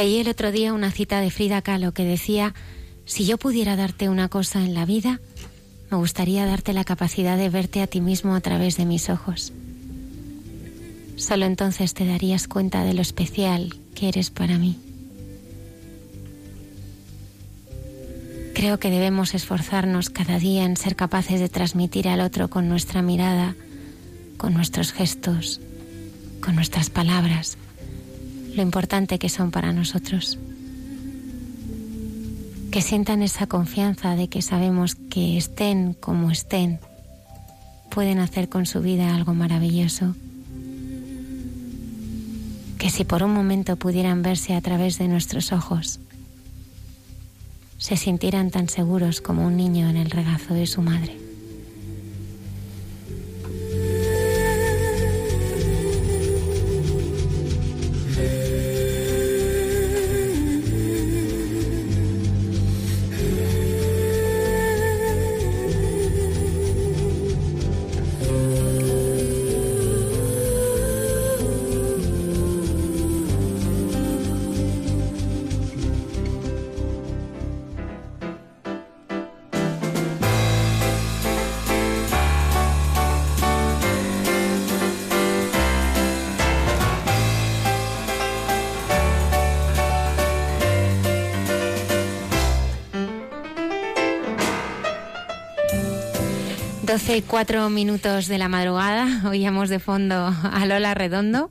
Leí el otro día una cita de Frida Kahlo que decía, si yo pudiera darte una cosa en la vida, me gustaría darte la capacidad de verte a ti mismo a través de mis ojos. Solo entonces te darías cuenta de lo especial que eres para mí. Creo que debemos esforzarnos cada día en ser capaces de transmitir al otro con nuestra mirada, con nuestros gestos, con nuestras palabras lo importante que son para nosotros. Que sientan esa confianza de que sabemos que estén como estén, pueden hacer con su vida algo maravilloso. Que si por un momento pudieran verse a través de nuestros ojos, se sintieran tan seguros como un niño en el regazo de su madre. 12 y 4 minutos de la madrugada. Oíamos de fondo a Lola Redondo.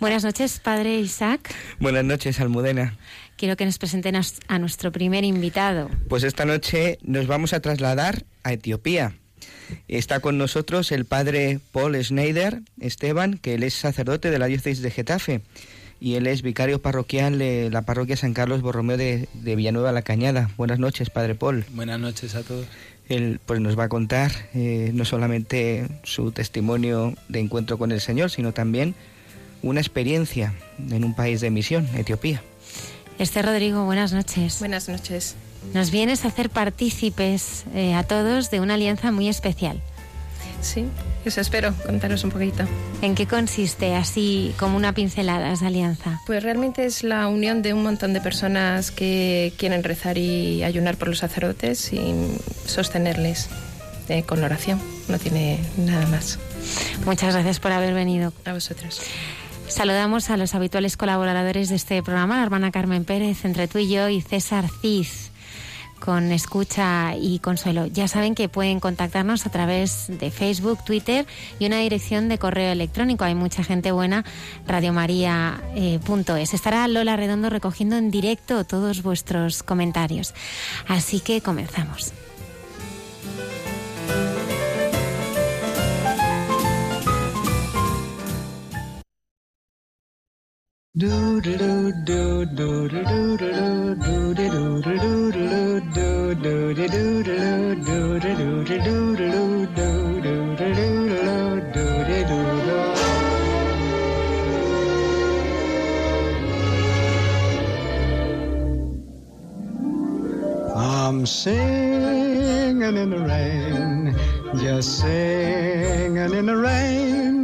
Buenas noches, padre Isaac. Buenas noches, Almudena. Quiero que nos presenten a nuestro primer invitado. Pues esta noche nos vamos a trasladar a Etiopía. Está con nosotros el padre Paul Schneider Esteban, que él es sacerdote de la diócesis de Getafe y él es vicario parroquial de la parroquia San Carlos Borromeo de, de Villanueva La Cañada. Buenas noches, padre Paul. Buenas noches a todos. Él pues nos va a contar eh, no solamente su testimonio de encuentro con el Señor, sino también una experiencia en un país de misión, Etiopía. Este Rodrigo, buenas noches. Buenas noches. Nos vienes a hacer partícipes eh, a todos de una alianza muy especial. Sí, eso espero contaros un poquito. ¿En qué consiste, así como una pincelada, esa alianza? Pues realmente es la unión de un montón de personas que quieren rezar y ayunar por los sacerdotes y sostenerles eh, con oración. No tiene nada más. Muchas gracias por haber venido. A vosotros. Saludamos a los habituales colaboradores de este programa, la hermana Carmen Pérez, entre tú y yo, y César Cid con escucha y consuelo. Ya saben que pueden contactarnos a través de Facebook, Twitter y una dirección de correo electrónico. Hay mucha gente buena, radiomaria.es. Estará Lola Redondo recogiendo en directo todos vuestros comentarios. Así que comenzamos. I'm singing in the rain, just singing in the rain.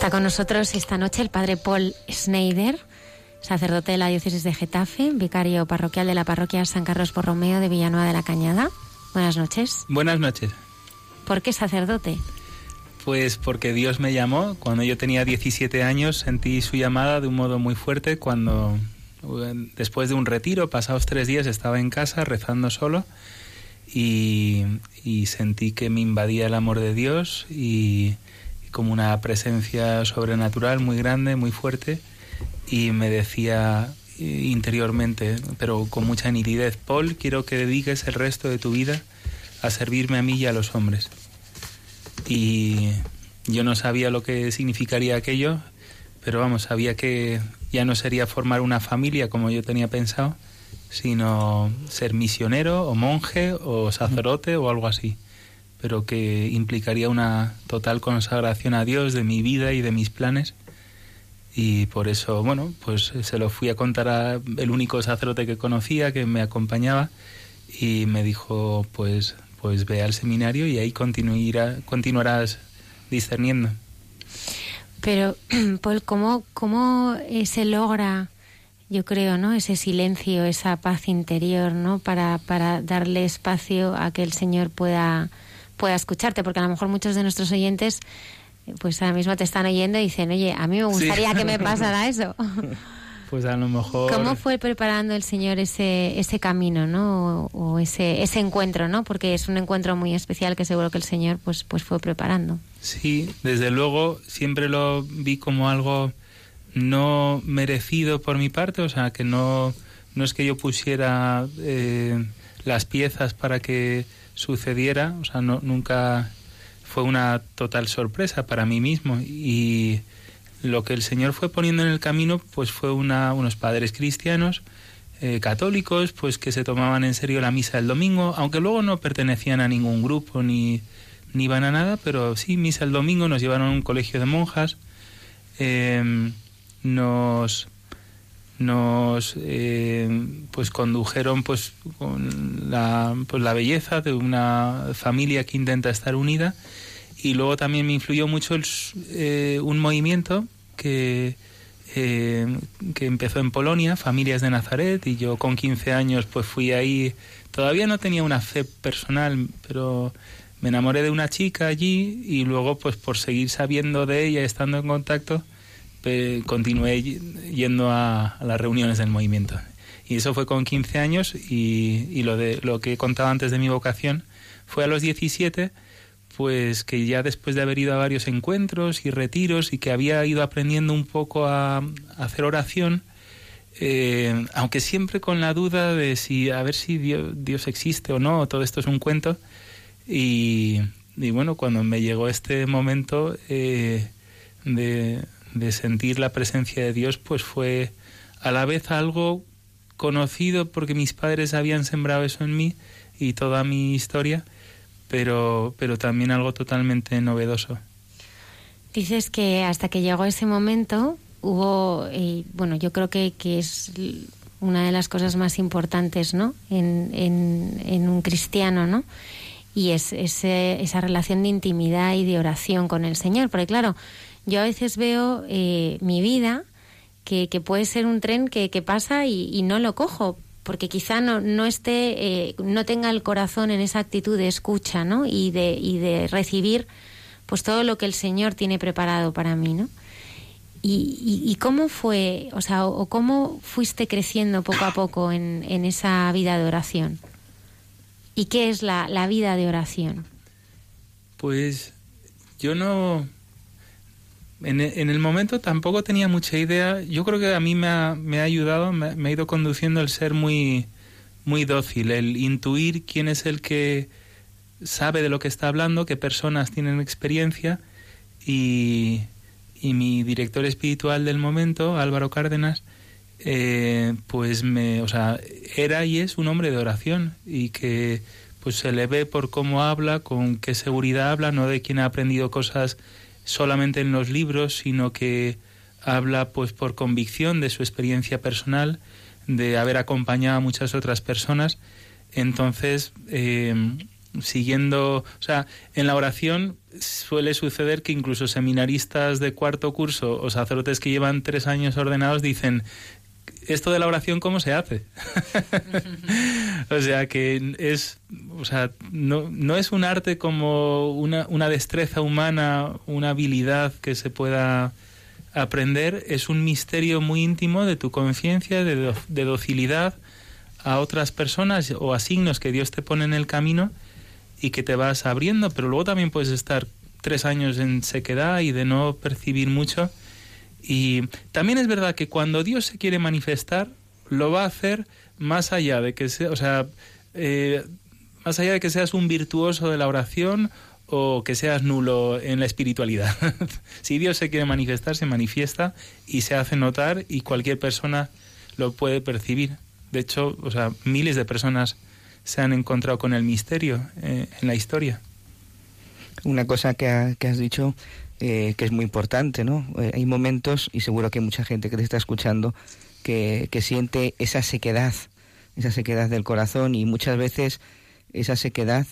Está con nosotros esta noche el padre Paul Schneider, sacerdote de la diócesis de Getafe, vicario parroquial de la parroquia San Carlos Borromeo de Villanueva de la Cañada. Buenas noches. Buenas noches. ¿Por qué sacerdote? Pues porque Dios me llamó. Cuando yo tenía 17 años sentí su llamada de un modo muy fuerte cuando después de un retiro, pasados tres días, estaba en casa rezando solo y, y sentí que me invadía el amor de Dios y, y como una presencia sobrenatural muy grande, muy fuerte y me decía interiormente, pero con mucha nitidez, Paul, quiero que dediques el resto de tu vida a servirme a mí y a los hombres. Y yo no sabía lo que significaría aquello, pero vamos, sabía que ya no sería formar una familia como yo tenía pensado, sino ser misionero o monje o sacerdote o algo así, pero que implicaría una total consagración a Dios de mi vida y de mis planes. Y por eso, bueno, pues se lo fui a contar al único sacerdote que conocía, que me acompañaba, y me dijo, pues, pues ve al seminario y ahí continuará, continuarás discerniendo. Pero, Paul, ¿cómo, cómo se logra, yo creo, ¿no? ese silencio, esa paz interior, ¿no? Para, para darle espacio a que el Señor pueda, pueda escucharte? Porque a lo mejor muchos de nuestros oyentes pues ahora mismo te están oyendo y dicen, oye, a mí me gustaría que me pasara eso. Pues a lo mejor... ¿Cómo fue preparando el Señor ese, ese camino, ¿no? O, o ese, ese encuentro, ¿no? Porque es un encuentro muy especial que seguro que el Señor pues, pues fue preparando. Sí, desde luego siempre lo vi como algo no merecido por mi parte, o sea, que no, no es que yo pusiera eh, las piezas para que sucediera, o sea, no, nunca fue una total sorpresa para mí mismo. Y lo que el Señor fue poniendo en el camino pues fue una, unos padres cristianos eh, católicos pues que se tomaban en serio la misa el domingo, aunque luego no pertenecían a ningún grupo ni, ni iban a nada, pero sí, misa el domingo, nos llevaron a un colegio de monjas, eh, nos nos eh, pues condujeron pues con la, pues la belleza de una familia que intenta estar unida. Y luego también me influyó mucho el, eh, un movimiento que eh, que empezó en Polonia, Familias de Nazaret, y yo con 15 años pues fui ahí, todavía no tenía una fe personal, pero me enamoré de una chica allí y luego pues por seguir sabiendo de ella, estando en contacto, continué yendo a, a las reuniones del movimiento. Y eso fue con 15 años y, y lo, de, lo que contaba antes de mi vocación fue a los 17, pues que ya después de haber ido a varios encuentros y retiros y que había ido aprendiendo un poco a, a hacer oración, eh, aunque siempre con la duda de si a ver si Dios, Dios existe o no, todo esto es un cuento. Y, y bueno, cuando me llegó este momento eh, de, de sentir la presencia de Dios, pues fue a la vez algo conocido porque mis padres habían sembrado eso en mí y toda mi historia, pero, pero también algo totalmente novedoso. Dices que hasta que llegó ese momento hubo, bueno, yo creo que, que es una de las cosas más importantes, ¿no? En, en, en un cristiano, ¿no? Y es ese- esa relación de intimidad y de oración con el Señor. Porque claro, yo a veces veo eh, mi vida que, puede ser un tren que, pasa y, no lo cojo porque quizá no, no esté eh, no tenga el corazón en esa actitud de escucha ¿no? y de y de recibir pues todo lo que el Señor tiene preparado para mí ¿no? y, y, y cómo fue o sea o, o cómo fuiste creciendo poco a poco en, en esa vida de oración y qué es la, la vida de oración Pues yo no... En, e- en el momento tampoco tenía mucha idea. Yo creo que a mí me ha, me ha ayudado, me, ha ido conduciendo el ser muy, muy dócil, el intuir quién es el que sabe de lo que está hablando, qué personas tienen experiencia y, y mi director espiritual del momento, Álvaro Cárdenas, eh, pues me, o sea, era y es un hombre de oración y que pues se le ve por cómo habla, con qué seguridad habla, no de quien ha aprendido cosas solamente en los libros, sino que habla pues por convicción de su experiencia personal, de haber acompañado a muchas otras personas. Entonces, eh, siguiendo, o sea, en la oración suele suceder que incluso seminaristas de cuarto curso o sacerdotes que llevan tres años ordenados dicen, esto de la oración cómo se hace o sea que es o sea no, no es un arte como una, una destreza humana una habilidad que se pueda aprender. Es un misterio muy íntimo de tu conciencia de, do- de docilidad a otras personas o a signos que Dios te pone en el camino y que te vas abriendo. Pero luego también puedes estar tres años en sequedad y de no percibir mucho y también es verdad que cuando Dios se quiere manifestar, lo va a hacer más allá de que sea, o sea, eh, más allá de que seas un virtuoso de la oración o que seas nulo en la espiritualidad. si Dios se quiere manifestar, se manifiesta y se hace notar y cualquier persona lo puede percibir. De hecho, o sea, miles de personas se han encontrado con el misterio eh, en la historia. Una cosa que, ha- que has dicho eh, que es muy importante, ¿no? Eh, hay momentos, y seguro que hay mucha gente que te está escuchando, que, que siente esa sequedad, esa sequedad del corazón, y muchas veces esa sequedad,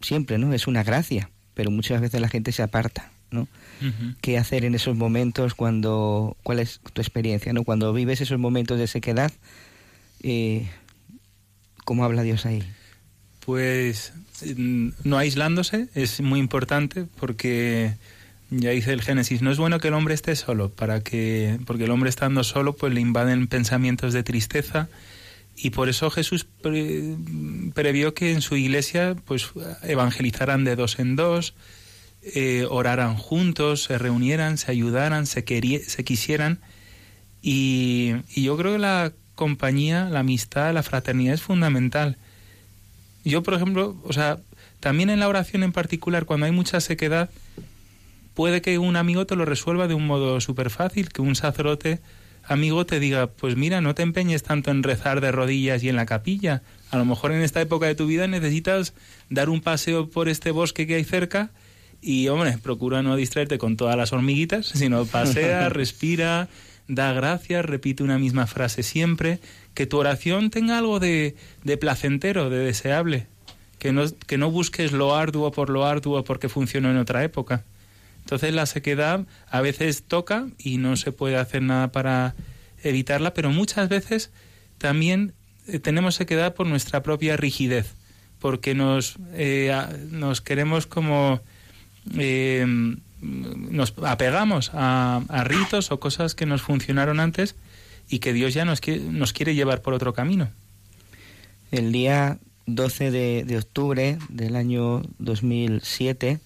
siempre, ¿no? Es una gracia, pero muchas veces la gente se aparta, ¿no? Ujú. ¿Qué hacer en esos momentos cuando, cuál es tu experiencia, ¿no? Cuando vives esos momentos de sequedad, eh, ¿cómo habla Dios ahí? Pues mm, no aislándose es muy importante porque Ya dice el Génesis, no es bueno que el hombre esté solo, para que, porque el hombre estando solo, pues le invaden pensamientos de tristeza, y por eso Jesús pre- previó que en su iglesia, pues evangelizaran de dos en dos, eh, oraran juntos, se reunieran, se ayudaran, se, se quisieran, y, y yo creo que la compañía, la amistad, la fraternidad es fundamental. Yo, por ejemplo, o sea, también en la oración en particular, cuando hay mucha sequedad, puede que un amigo te lo resuelva de un modo súper fácil, que un sacerdote amigo te diga, pues mira, no te empeñes tanto en rezar de rodillas y en la capilla. A lo mejor en esta época de tu vida necesitas dar un paseo por este bosque que hay cerca y, hombre, procura no distraerte con todas las hormiguitas, sino pasea, respira, da gracias, repite una misma frase siempre, que tu oración tenga algo de, de placentero, de deseable, que no, que no busques lo arduo por lo arduo porque funcionó en otra época. Entonces la sequedad a veces toca y no se puede hacer nada para evitarla, pero muchas veces también eh, tenemos sequedad por nuestra propia rigidez, porque nos, eh, nos queremos como... eh, nos apegamos a, a ritos o cosas que nos funcionaron antes y que Dios ya nos quiere, nos quiere llevar por otro camino. El día 12 de, de octubre del año 2007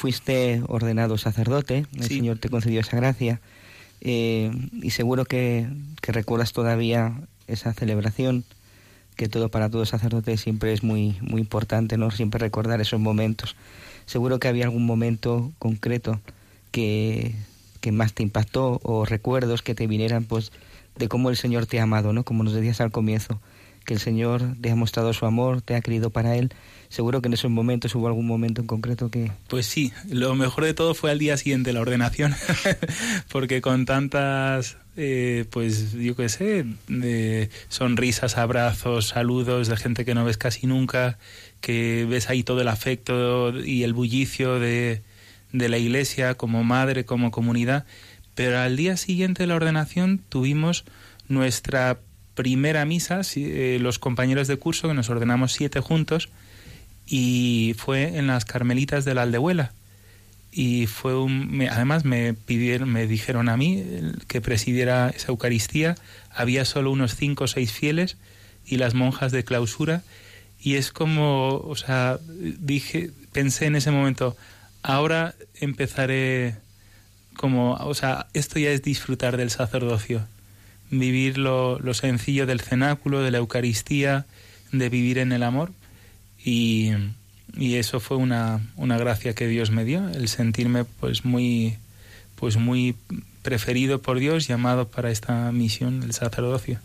fuiste ordenado sacerdote, el Sí. Señor te concedió esa gracia eh, y seguro que, que recuerdas todavía esa celebración, que todo para todo sacerdote siempre es muy, muy importante, ¿no? Siempre recordar esos momentos. Seguro que había algún momento concreto que, que más te impactó o recuerdos que te vinieran pues de cómo el Señor te ha amado, ¿no? Como nos decías al comienzo, que el Señor te ha mostrado su amor, te ha querido para Él. Seguro que en esos momentos hubo algún momento en concreto que... Pues sí, lo mejor de todo fue al día siguiente la ordenación, porque con tantas, eh, pues yo qué sé, de sonrisas, abrazos, saludos de gente que no ves casi nunca, que ves ahí todo el afecto y el bullicio de, de la iglesia como madre, como comunidad, pero al día siguiente de la ordenación tuvimos nuestra primera misa, eh, los compañeros de curso, que nos ordenamos siete juntos, y fue en las Carmelitas de la Aldehuela. Y fue un, me- además me pidieron, me dijeron a mí que presidiera esa Eucaristía. Había solo unos cinco o seis fieles y las monjas de clausura. Y es como, o sea, dije, pensé en ese momento, ahora empezaré como, o sea, esto ya es disfrutar del sacerdocio, vivir lo, lo sencillo del cenáculo, de la Eucaristía, de vivir en el amor. Y, y eso fue una, una gracia que Dios me dio, el sentirme pues muy, pues muy preferido por Dios, llamado para esta misión del sacerdocio.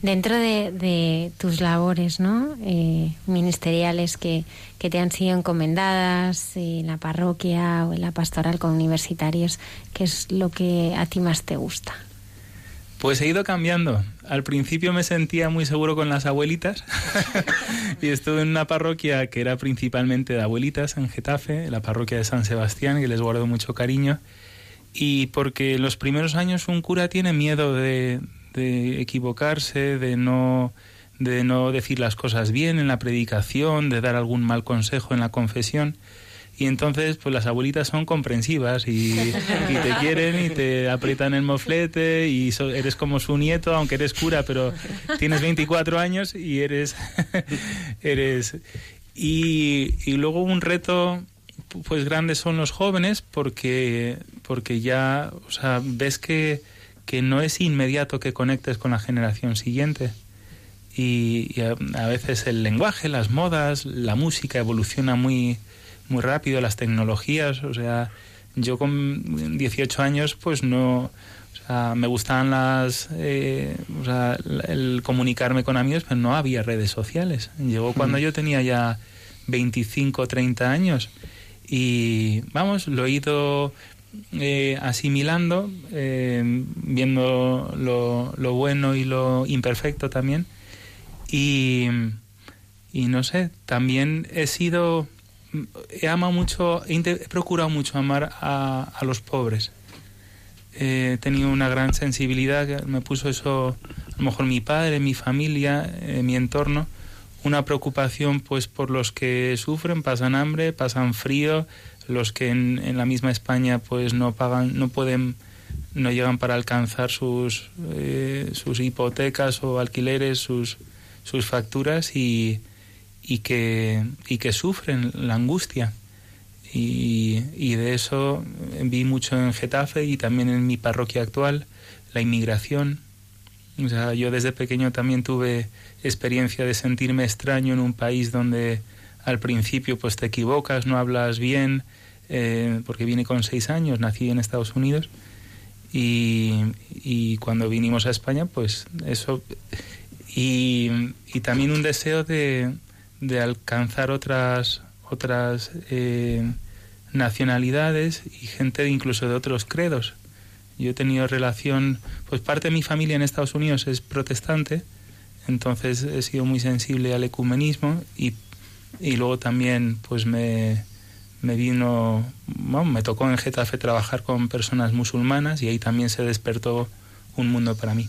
Dentro de, de tus labores ¿no? Eh, ministeriales que, que te han sido encomendadas en la parroquia o en la pastoral con universitarios, ¿qué es lo que a ti más te gusta? Pues he ido cambiando. Al principio me sentía muy seguro con las abuelitas y estuve en una parroquia que era principalmente de abuelitas en Getafe, la parroquia de San Sebastián, que les guardo mucho cariño. Y porque en los primeros años un cura tiene miedo de, de equivocarse, de no, de no decir las cosas bien en la predicación, de dar algún mal consejo en la confesión. Y entonces, pues las abuelitas son comprensivas y, te quieren y te aprietan el moflete y so- eres como su nieto, aunque eres cura, pero tienes 24 años y eres... eres y, y luego un reto pues grande son los jóvenes porque porque ya o sea ves que, que no es inmediato que conectes con la generación siguiente. Y, a veces el lenguaje las modas la música evoluciona muy muy rápido las tecnologías o sea yo con 18 años pues no o sea, me gustaban las eh, o sea, el comunicarme con amigos pero no había redes sociales llegó cuando yo tenía ya 25 30 años y vamos, lo he ido eh, asimilando, eh, viendo lo, lo bueno y lo imperfecto también. Y, y no sé, también he sido, he amado mucho, he, procurado mucho amar a, los pobres. He tenido una gran sensibilidad, me puso eso, a lo mejor mi padre, mi familia, eh, mi entorno, una preocupación pues por los que sufren, pasan hambre, pasan frío, los que en, en la misma España pues no pagan, no pueden no llegan para alcanzar sus, eh, sus hipotecas o alquileres, sus, sus facturas y, y, que, y que sufren la angustia. Y, y de eso vi mucho en Getafe y también en mi parroquia actual, la inmigración. O sea, yo desde pequeño también tuve experiencia de sentirme extraño en un país donde al principio pues te equivocas, no hablas bien, eh, porque vine con seis años, nací en Estados Unidos y, y cuando vinimos a España pues eso y, y también un deseo de, de alcanzar otras otras eh, nacionalidades y gente incluso de otros credos. Yo he tenido relación, pues parte de mi familia en Estados Unidos es protestante, entonces he sido muy sensible al ecumenismo y, y luego también pues me, me vino, bueno, me tocó en Getafe trabajar con personas musulmanas y ahí también se despertó un mundo para mí.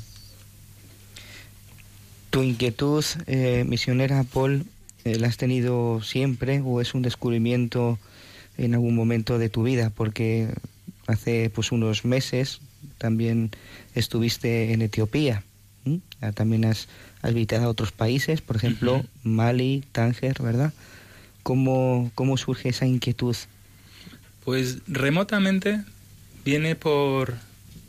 ¿Tu inquietud eh, misionera, Paul, la has tenido siempre o es un descubrimiento en algún momento de tu vida? Porque hace pues unos meses también estuviste en Etiopía. ¿m? Ah, También has, has visitado otros países, por ejemplo. Mali, Tánger, ¿verdad? ¿Cómo, ¿Cómo surge esa inquietud? Pues remotamente viene por,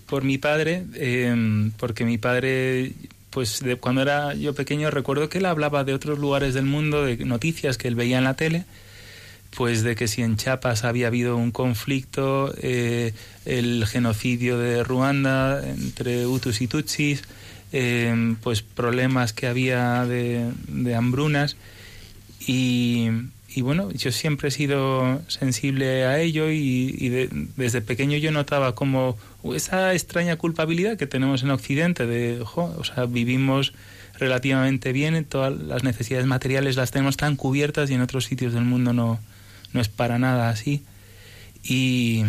por mi padre, eh, porque mi padre, pues de, cuando era yo pequeño recuerdo que él hablaba de otros lugares del mundo, de noticias que él veía en la tele, pues de que si en Chiapas había habido un conflicto, eh, el genocidio de Ruanda entre Hutus y Tutsis, eh, pues problemas que había de, de hambrunas y, y bueno, yo siempre he sido sensible a ello y, de- desde pequeño yo notaba como esa extraña culpabilidad que tenemos en Occidente de, jo, o sea, vivimos relativamente bien, todas las necesidades materiales las tenemos tan cubiertas y en otros sitios del mundo no, no es para nada así. Y,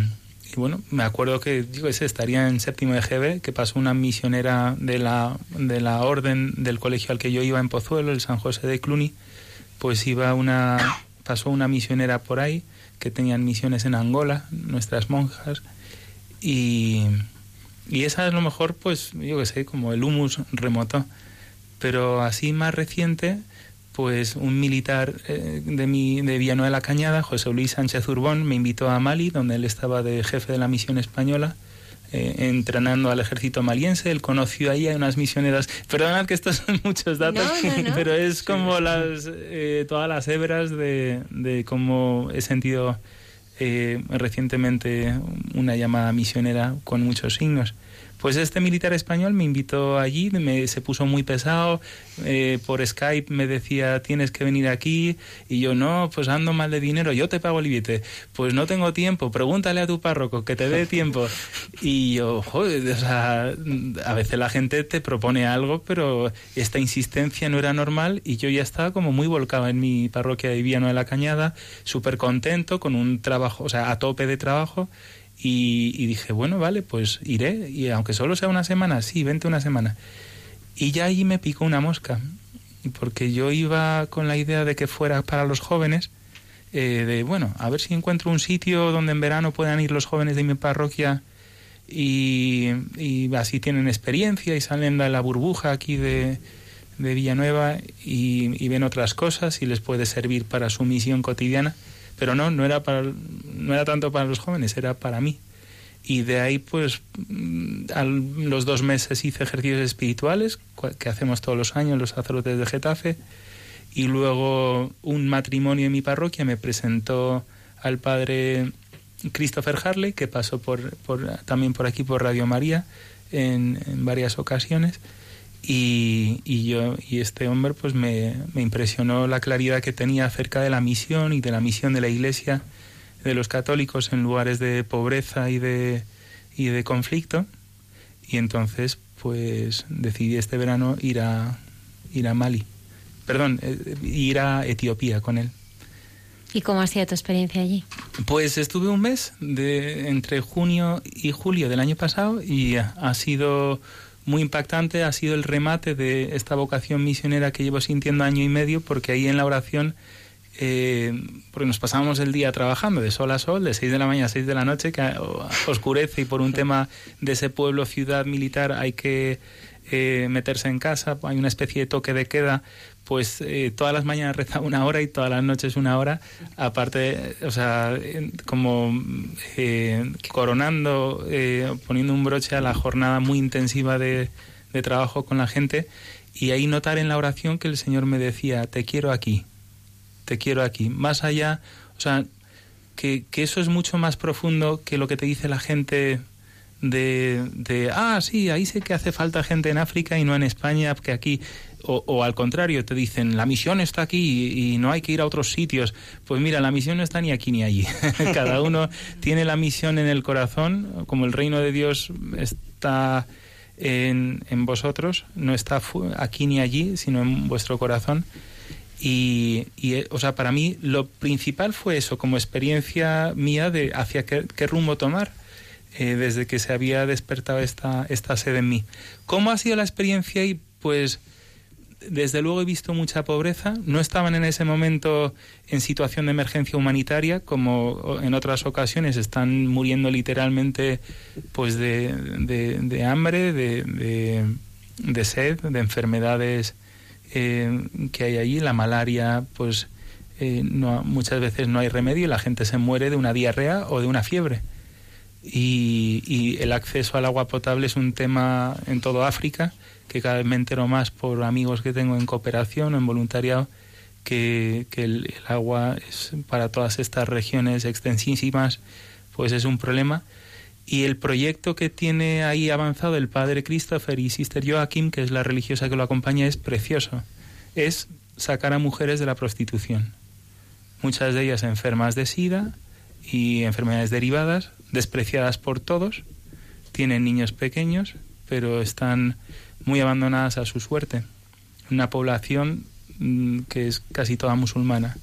y bueno, me acuerdo que digo, ese estaría en séptimo de GB, que pasó una misionera de la, de la orden del colegio al que yo iba en Pozuelo, el San José de Cluny, pues iba una, pasó una misionera por ahí, que tenían misiones en Angola, nuestras monjas, y, y esa es lo mejor, pues yo que sé, como el humus remoto. Pero así más reciente, pues un militar eh, de, mi, de Villanueva de la Cañada, José Luis Sánchez Urbón, me invitó a Mali, donde él estaba de jefe de la misión española, eh, entrenando al ejército maliense. Él conoció ahí a unas misioneras. Perdonad que estos son muchos datos, No, no, no. pero es como las eh, todas las hebras de, de cómo he sentido eh, recientemente una llamada misionera con muchos signos. Pues este militar español me invitó allí, me, se puso muy pesado, eh, por Skype me decía tienes que venir aquí y yo no, pues ando mal de dinero, yo te pago el billete, pues no tengo tiempo, pregúntale a tu párroco que te dé tiempo. Y yo, joder, o sea, a veces la gente te propone algo, pero esta insistencia no era normal y yo ya estaba como muy volcado en mi parroquia de Viano de la Cañada, súper contento, con un trabajo, o sea, a tope de trabajo. Y, dije, bueno, vale, pues iré. Y aunque solo sea una semana, sí, vente una semana. Y ya allí me picó una mosca. Porque yo iba con la idea de que fuera para los jóvenes. eh, de, bueno, a ver si encuentro un sitio donde en verano puedan ir los jóvenes de mi parroquia y, y así tienen experiencia y salen de la burbuja aquí de, de Villanueva y ven otras cosas y les puede servir para su misión cotidiana. Pero no, no era, para, no era tanto para los jóvenes, era para mí. Y de ahí, pues, mm, a los dos meses hice ejercicios espirituales, que hacemos todos los años los sacerdotes de Getafe. Y luego un matrimonio en mi parroquia me presentó al padre Christopher Harley, que pasó por, por- también por aquí por Radio María en varias ocasiones. Y, y yo y este hombre pues me, me impresionó la claridad que tenía acerca de la misión y de la misión de la Iglesia de los católicos en lugares de pobreza y de y de conflicto. Y entonces pues decidí este verano ir a ir a Mali. Perdón eh, ir a Etiopía con él. ¿Y cómo ha sido tu experiencia allí? pues estuve un mes de entre junio y julio del año pasado y ha sido muy impactante ha sido el remate de esta vocación misionera que llevo sintiendo año y medio, porque ahí en la oración, eh, porque nos pasábamos el día trabajando de sol a sol, de 6 de la mañana a 6 de la noche, que oscurece y por un tema de ese pueblo, ciudad militar, hay que eh, meterse en casa, hay una especie de toque de queda, pues eh, todas las mañanas reza una hora y todas las noches una hora, aparte, o sea, como eh, coronando, poniendo un broche a la jornada muy intensiva de, de trabajo con la gente y ahí notar en la oración que el Señor me decía, te quiero aquí, te quiero aquí, más allá, o sea, que, que eso es mucho más profundo que lo que te dice la gente de, de, ah, sí, ahí sé que hace falta gente en África y no en España, que aquí, o, al contrario, te dicen, la misión está aquí y no hay que ir a otros sitios. Pues mira, la misión no está ni aquí ni allí. Cada uno tiene la misión en el corazón, como el reino de Dios está en, en vosotros, no está aquí ni allí, sino en vuestro corazón. Y, y, o sea, para mí lo principal fue eso, como experiencia mía de hacia qué, qué rumbo tomar eh, desde que se había despertado esta, esta sed en mí. ¿Cómo ha sido la experiencia? Y pues desde luego he visto mucha pobreza. No estaban en ese momento en situación de emergencia humanitaria, como en otras ocasiones están muriendo literalmente pues de, de, hambre, de, de, de, sed, de enfermedades eh, que hay allí. La malaria, pues eh, no, muchas veces no hay remedio y la gente se muere de una diarrea o de una fiebre y, y, el acceso al agua potable es un tema en todo África que cada vez me entero más por amigos que tengo en cooperación o en voluntariado que, que el, agua es para todas estas regiones extensísimas pues es un problema. Y el proyecto que tiene ahí avanzado el padre Christopher y Sister Joachim que es la religiosa que lo acompaña es precioso. Es sacar a mujeres de la prostitución. Muchas de ellas enfermas de sida y enfermedades derivadas despreciadas por todos, tienen niños pequeños, pero están muy abandonadas a su suerte. Una población mm, que es casi toda musulmana.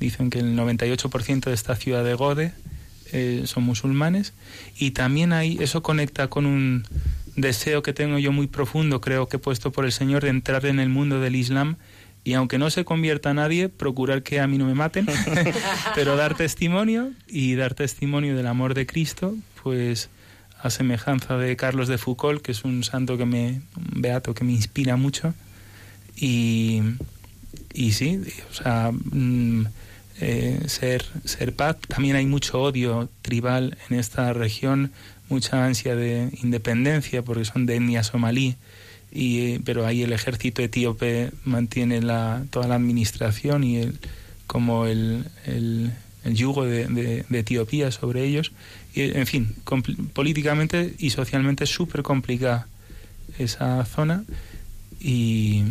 Dicen que el 98% de esta ciudad de Gode eh, son musulmanes y también ahí eso conecta con un deseo que tengo yo muy profundo, creo que he puesto por el Señor, de entrar en el mundo del Islam y aunque no se convierta nadie, procurar que a mí no me maten, pero dar testimonio y dar testimonio del amor de Cristo, pues a semejanza de Carlos de Foucault, que es un santo que me, un beato que me inspira mucho, y, y sí, o sea, mm, eh, ser, ser paz, también hay mucho odio tribal en esta región, mucha ansia de independencia, porque son de etnia somalí, y, pero ahí el ejército etíope mantiene la, toda la administración y el, como el, el, yugo de, de, de, Etiopía sobre ellos. En fin, políticamente y socialmente es súper complicada esa zona y,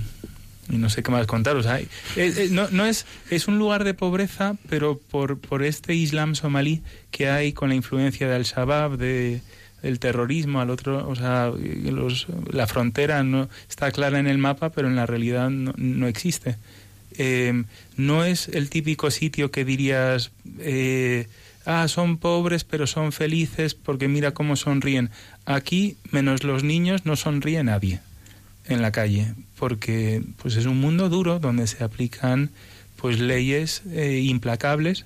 y, no sé qué más contar. O sea, es, es, no, no es, es un lugar de pobreza, pero por, por este Islam somalí que hay con la influencia de Al-Shabaab, de el terrorismo, al otro, o sea, los, la frontera no está clara en el mapa, pero en la realidad no, no existe. Eh, no es el típico sitio que dirías, eh, ah, son pobres pero son felices porque mira cómo sonríen. Aquí, menos los niños, no sonríe nadie en la calle, porque pues es un mundo duro donde se aplican pues leyes eh, implacables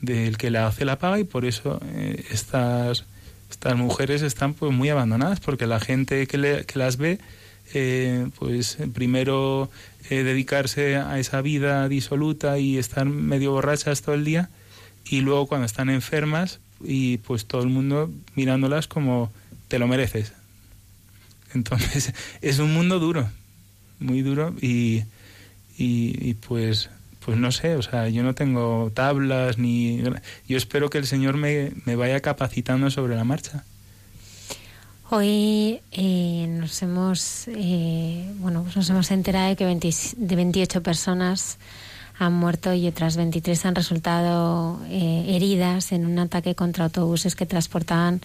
del que la hace la paga y por eso eh, estas estas mujeres están pues muy abandonadas porque la gente que, le, las ve eh, pues primero eh, dedicarse a esa vida disoluta y estar medio borrachas todo el día y luego cuando están enfermas y pues todo el mundo mirándolas como te lo mereces entonces es un mundo duro muy duro y, y, pues pues no sé, o sea, yo no tengo tablas ni... Yo espero que el Señor me, me vaya capacitando sobre la marcha. Hoy eh, nos hemos eh, bueno pues nos hemos enterado de que 20, de 28 personas han muerto y otras 23 han resultado eh, heridas en un ataque contra autobuses que transportaban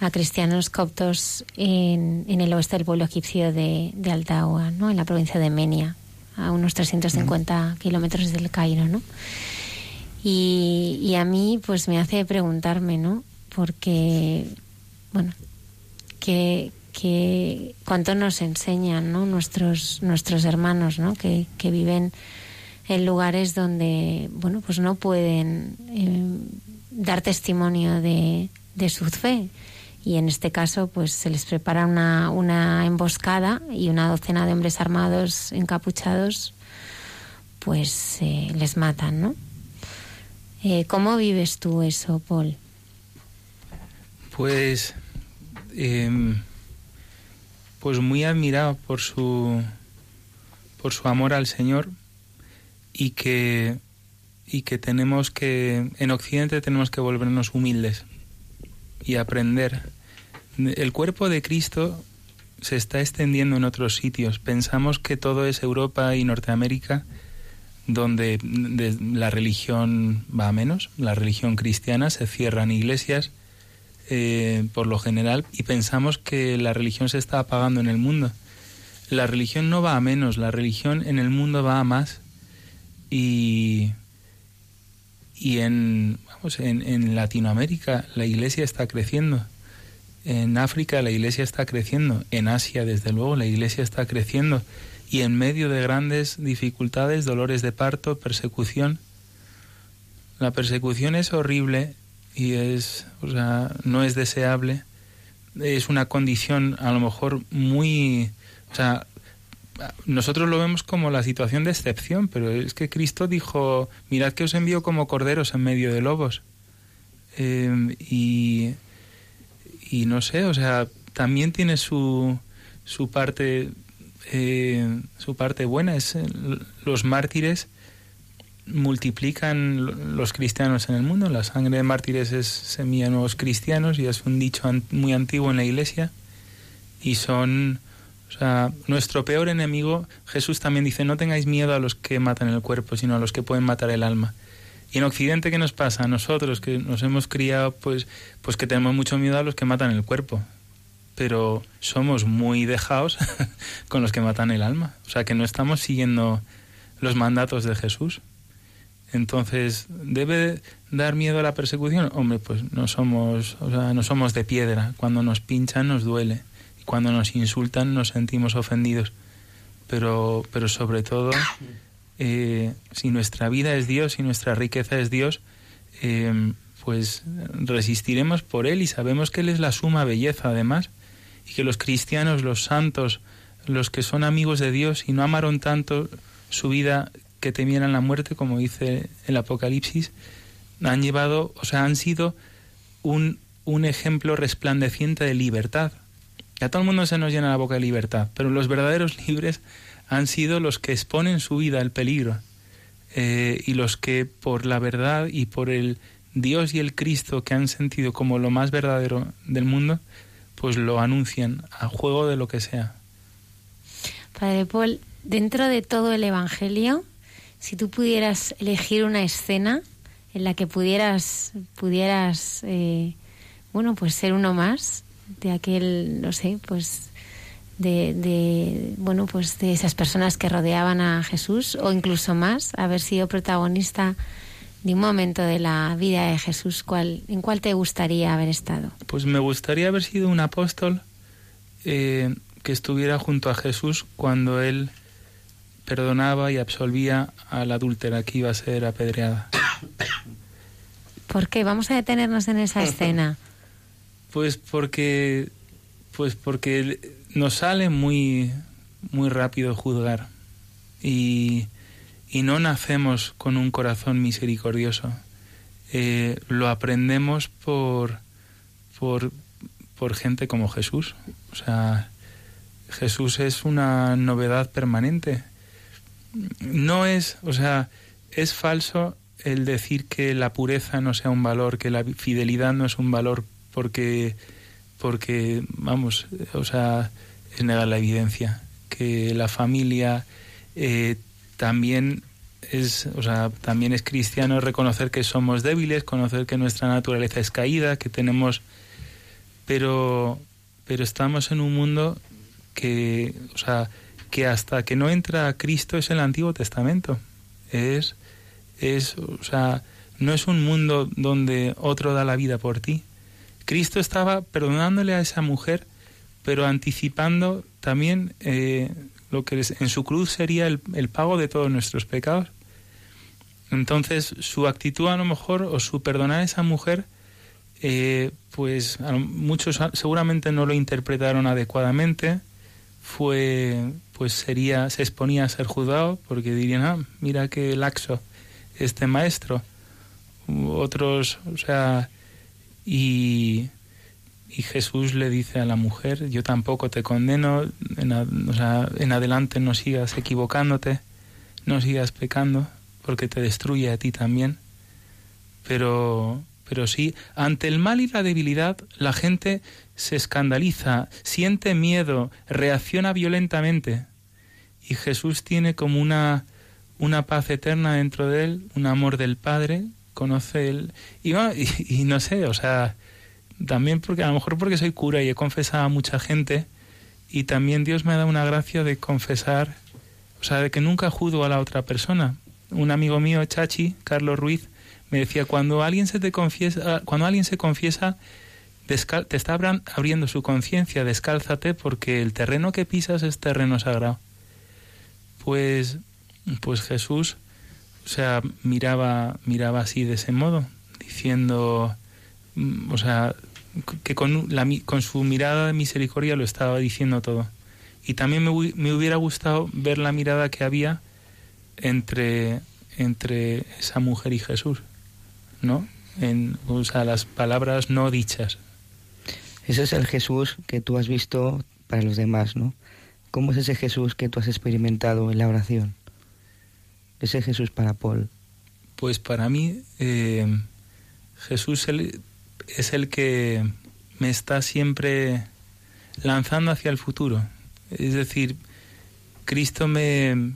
a cristianos coptos en, en el oeste del pueblo egipcio de, de Altaua, ¿no? en la provincia de Menia a unos 350 kilómetros del Cairo, ¿no? Y, y, a mí, pues me hace preguntarme, ¿no? Porque, bueno, ¿qué, que cuánto nos enseñan ¿no? nuestros, nuestros hermanos ¿no? que, que viven en lugares donde bueno pues no pueden eh, dar testimonio de, de su fe y en este caso pues se les prepara una, una emboscada y una docena de hombres armados encapuchados pues eh, les matan, ¿no? Eh, ¿Cómo vives tú eso, Paul? Pues, em, pues muy admirado por su, por su amor al Señor y que, y que tenemos que, en Occidente tenemos que volvernos humildes y aprender. El cuerpo de Cristo se está extendiendo en otros sitios. Pensamos que todo es Europa y Norteamérica, donde de- la religión va a menos, la religión cristiana, se cierran iglesias eh, por lo general y pensamos que la religión se está apagando en el mundo. La religión no va a menos, la religión en el mundo va a más y, y en, vamos, en, en Latinoamérica la iglesia está creciendo. En África la iglesia está creciendo, en Asia desde luego la iglesia está creciendo y en medio de grandes dificultades, dolores de parto, persecución. La persecución es horrible y es, o sea, no es deseable. Es una condición a lo mejor muy, o sea, nosotros lo vemos como la situación de excepción, pero es que Cristo dijo, mirad que os envío como corderos en medio de lobos. Eh, y, no sé, o sea, también tiene su, su parte eh, su parte buena es eh, los mártires multiplican lo- los cristianos en el mundo la sangre de mártires es semilla de nuevos cristianos y es un dicho muy antiguo en la iglesia y son o sea nuestro peor enemigo Jesús también dice no tengáis miedo a los que matan el cuerpo sino a los que pueden matar el alma y en Occidente qué nos pasa a nosotros que nos hemos criado pues pues que tenemos mucho miedo a los que matan el cuerpo pero somos muy dejados con los que matan el alma. O sea, que no estamos siguiendo los mandatos de Jesús. Entonces, ¿debe dar miedo a la persecución? Hombre, pues no somos, o sea, no somos de piedra. Cuando nos pinchan nos duele. Cuando nos insultan nos sentimos ofendidos. Pero, pero sobre todo, eh, si nuestra vida es Dios, si nuestra riqueza es Dios, eh, pues resistiremos por Él y sabemos que Él es la suma belleza además y que los cristianos, los santos, los que son amigos de Dios y no amaron tanto su vida que temieran la muerte, como dice el Apocalipsis, han llevado, o sea, han sido un, un ejemplo resplandeciente de libertad. A todo el mundo se nos llena la boca de libertad, pero los verdaderos libres han sido los que exponen su vida al peligro eh, y los que por la verdad y por el Dios y el Cristo que han sentido como lo más verdadero del mundo, pues lo anuncian a juego de lo que sea. Padre Paul, dentro de todo el Evangelio, si tú pudieras elegir una escena en la que pudieras, pudieras, eh, bueno, pues ser uno más de aquel, no sé, pues de, de, bueno, pues de esas personas que rodeaban a Jesús o incluso más, haber sido protagonista de un momento de la vida de Jesús, ¿cuál, ¿en cuál te gustaría haber estado? Pues me gustaría haber sido un apóstol eh, que estuviera junto a Jesús cuando él perdonaba y absolvía a la adúltera que iba a ser apedreada. ¿Por qué? Vamos a detenernos en esa escena. Pues porque pues porque nos sale muy muy rápido juzgar y, y no nacemos con un corazón misericordioso. Eh, lo aprendemos por, por por gente como Jesús. O sea, Jesús es una novedad permanente. No es, o sea, es falso el decir que la pureza no sea un valor, que la fidelidad no es un valor, porque, porque vamos, o sea, es negar la evidencia, que la familia eh, también es, o sea, también es cristiano reconocer que somos débiles, conocer que nuestra naturaleza es caída, que tenemos, pero, pero estamos en un mundo que, o sea, que hasta que no entra Cristo es el Antiguo Testamento, es es, o sea, no es un mundo donde otro da la vida por ti. Cristo estaba perdonándole a esa mujer pero anticipando también eh, lo que en su cruz sería el, pago de todos nuestros pecados. Entonces, su actitud a lo mejor, o su perdonar a esa mujer, eh, pues muchos seguramente no lo interpretaron adecuadamente, fue, pues sería, se exponía a ser juzgado, porque dirían, ah, mira qué laxo este maestro. Otros, o sea, y, Jesús le dice a la mujer, yo tampoco te condeno, en, o sea, en adelante no sigas equivocándote, no sigas pecando, porque te destruye a ti también. Pero, pero sí, ante el mal y la debilidad, la gente se escandaliza, siente miedo, reacciona violentamente. Y Jesús tiene como una, una paz eterna dentro de él, un amor del Padre, conoce el... Y, no sé, o sea, también porque a lo mejor porque soy cura y he confesado a mucha gente, y también Dios me ha dado una gracia de confesar, o sea, de que nunca juzgo a la otra persona. Un amigo mío, Chachi, Carlos Ruiz, me decía, cuando alguien se te confiesa, cuando alguien se confiesa, te está abriendo su conciencia, descálzate porque el terreno que pisas es terreno sagrado. Pues, pues Jesús, o sea, miraba, miraba así de ese modo, diciendo, mm, o sea, que con, la, con su mirada de misericordia lo estaba diciendo todo. Y también me, me hubiera gustado ver la mirada que había entre, entre esa mujer y Jesús, ¿no? En, o sea, las palabras no dichas. Ese es el Jesús que tú has visto para los demás, ¿no? ¿Cómo es ese Jesús que tú has experimentado en la oración? Ese Jesús para Paul. Pues para mí eh, Jesús el- es el que me está siempre lanzando hacia el futuro. Es decir, Cristo me...